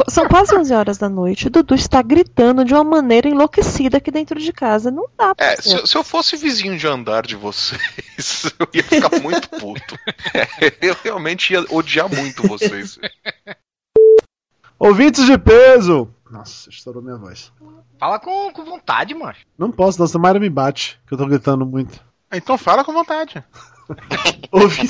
S3: São quase 11 horas da noite. O Dudu está gritando de uma maneira enlouquecida aqui dentro de casa. Não dá pra
S5: É,
S3: ser.
S5: se, se eu fosse vizinho de andar de vocês, eu ia ficar muito puto. É, eu realmente ia odiar muito vocês.
S2: Ouvintes de peso! Nossa, estourou minha voz.
S7: Fala com, com vontade, macho.
S2: Não posso, nossa, Mayra me bate, que eu tô gritando muito.
S4: Então fala com vontade.
S2: Ouvi...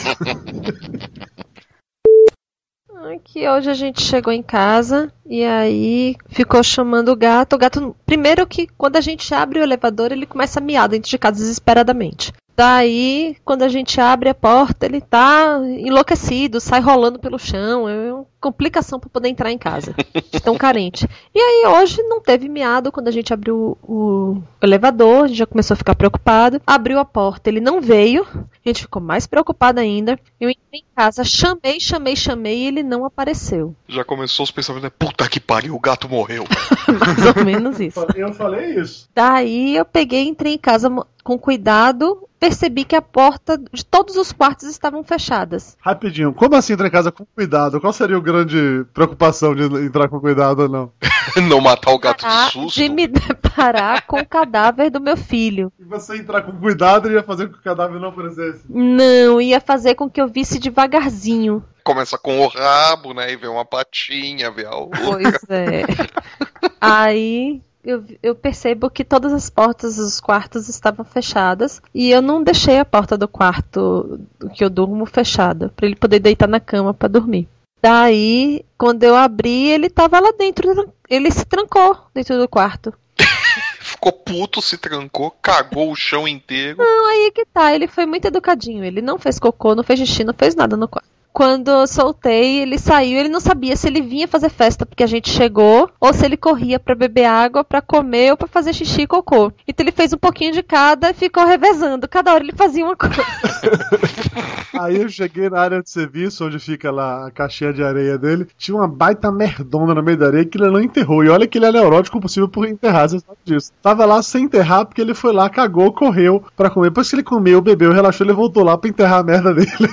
S3: Que hoje a gente chegou em casa e aí ficou chamando o gato. O gato, primeiro que quando a gente abre o elevador, ele começa a miar dentro de casa desesperadamente. Daí, quando a gente abre a porta, ele tá enlouquecido, sai rolando pelo chão. É uma complicação para poder entrar em casa. Tão carente. E aí, hoje não teve miado quando a gente abriu o, elevador, a gente já começou a ficar preocupado. Abriu a porta, ele não veio. A gente ficou mais preocupado ainda. Eu entrei em casa, chamei, chamei, chamei e ele não apareceu.
S5: Já começou os pensamentos, né? Puta que pariu, o gato morreu.
S3: Mais ou menos isso.
S2: Eu falei isso.
S3: Daí eu peguei, entrei em casa com cuidado, percebi que a porta de todos os quartos estavam fechadas.
S2: Rapidinho, como assim entrar em casa com cuidado? Qual seria a grande preocupação de entrar com cuidado ou não?
S5: Não matar o gato
S3: Parar
S5: de susto.
S3: de me deparar com o cadáver do meu filho.
S2: E você entrar com cuidado ia fazer com que o cadáver não aparecesse.
S3: Não, ia fazer com que eu visse devagarzinho.
S5: Começa com o rabo, né? E vê uma patinha, vê a outra.
S3: Pois é. Aí eu, eu percebo que todas as portas dos quartos estavam fechadas e eu não deixei a porta do quarto que eu durmo fechada para ele poder deitar na cama para dormir. Daí, quando eu abri, ele tava lá dentro, ele se trancou dentro do quarto.
S5: Ficou puto, se trancou, cagou o chão inteiro.
S3: Não, aí que tá, ele foi muito educadinho, ele não fez cocô, não fez xixi, não fez nada no quarto. Quando eu soltei, ele saiu, ele não sabia se ele vinha fazer festa porque a gente chegou, ou se ele corria pra beber água, pra comer ou pra fazer xixi e cocô. Então ele fez um pouquinho de cada e ficou revezando. Cada hora ele fazia uma coisa.
S2: Aí eu cheguei na área de serviço, onde fica lá a caixinha de areia dele. Tinha uma baita merdona no meio da areia que ele não enterrou. E olha que ele é neurótico possível por enterrar, você sabe disso. Tava lá sem enterrar porque ele foi lá, cagou, correu pra comer. Depois que ele comeu, bebeu, relaxou, ele voltou lá pra enterrar a merda dele.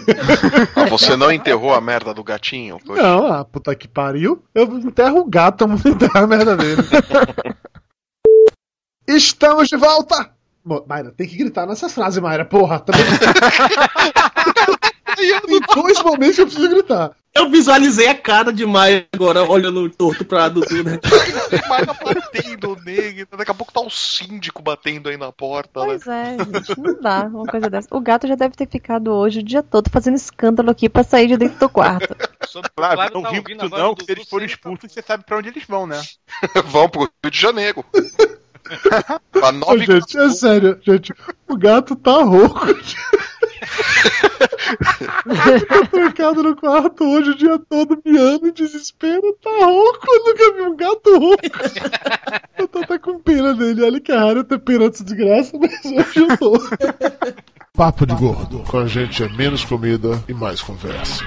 S5: Ah, você não enterrou a merda do gatinho? Poxa.
S2: Não, ah, puta que pariu. Eu enterro o gato, eu não enterrar a merda dele. Estamos de volta! Mayra, tem que gritar nessas frases, Mayra, porra. Também... tem dois momentos que eu preciso gritar.
S6: Eu visualizei a cara de Maia agora, olhando torto pra Dudu, né?
S5: Tá batendo nele. Daqui a pouco tá o síndico batendo aí na porta, né?
S3: Pois é, gente, não dá uma coisa dessa. O gato já deve ter ficado hoje o dia todo fazendo escândalo aqui pra sair de dentro do quarto.
S7: Sobre
S4: Claro,
S7: Flávio
S4: não
S7: tá
S4: ri
S7: ouvindo
S4: muito
S7: a voz
S4: não, que se eles forem
S7: sempre-
S4: expulsos, você sabe pra onde eles vão, né?
S5: Vão pro Rio de Janeiro. Pra
S2: Ô,
S5: nove
S2: gente, é sério, gente. O gato tá rouco. tá trancado no quarto hoje o dia todo, miando em desespero. Tá rouco, eu nunca vi um gato rouco. Eu tô até com pena dele. Olha que é raro ter pena dessa desgraça, mas hoje eu tô.
S9: Papo de Gordo. Com a gente é menos comida e mais conversa.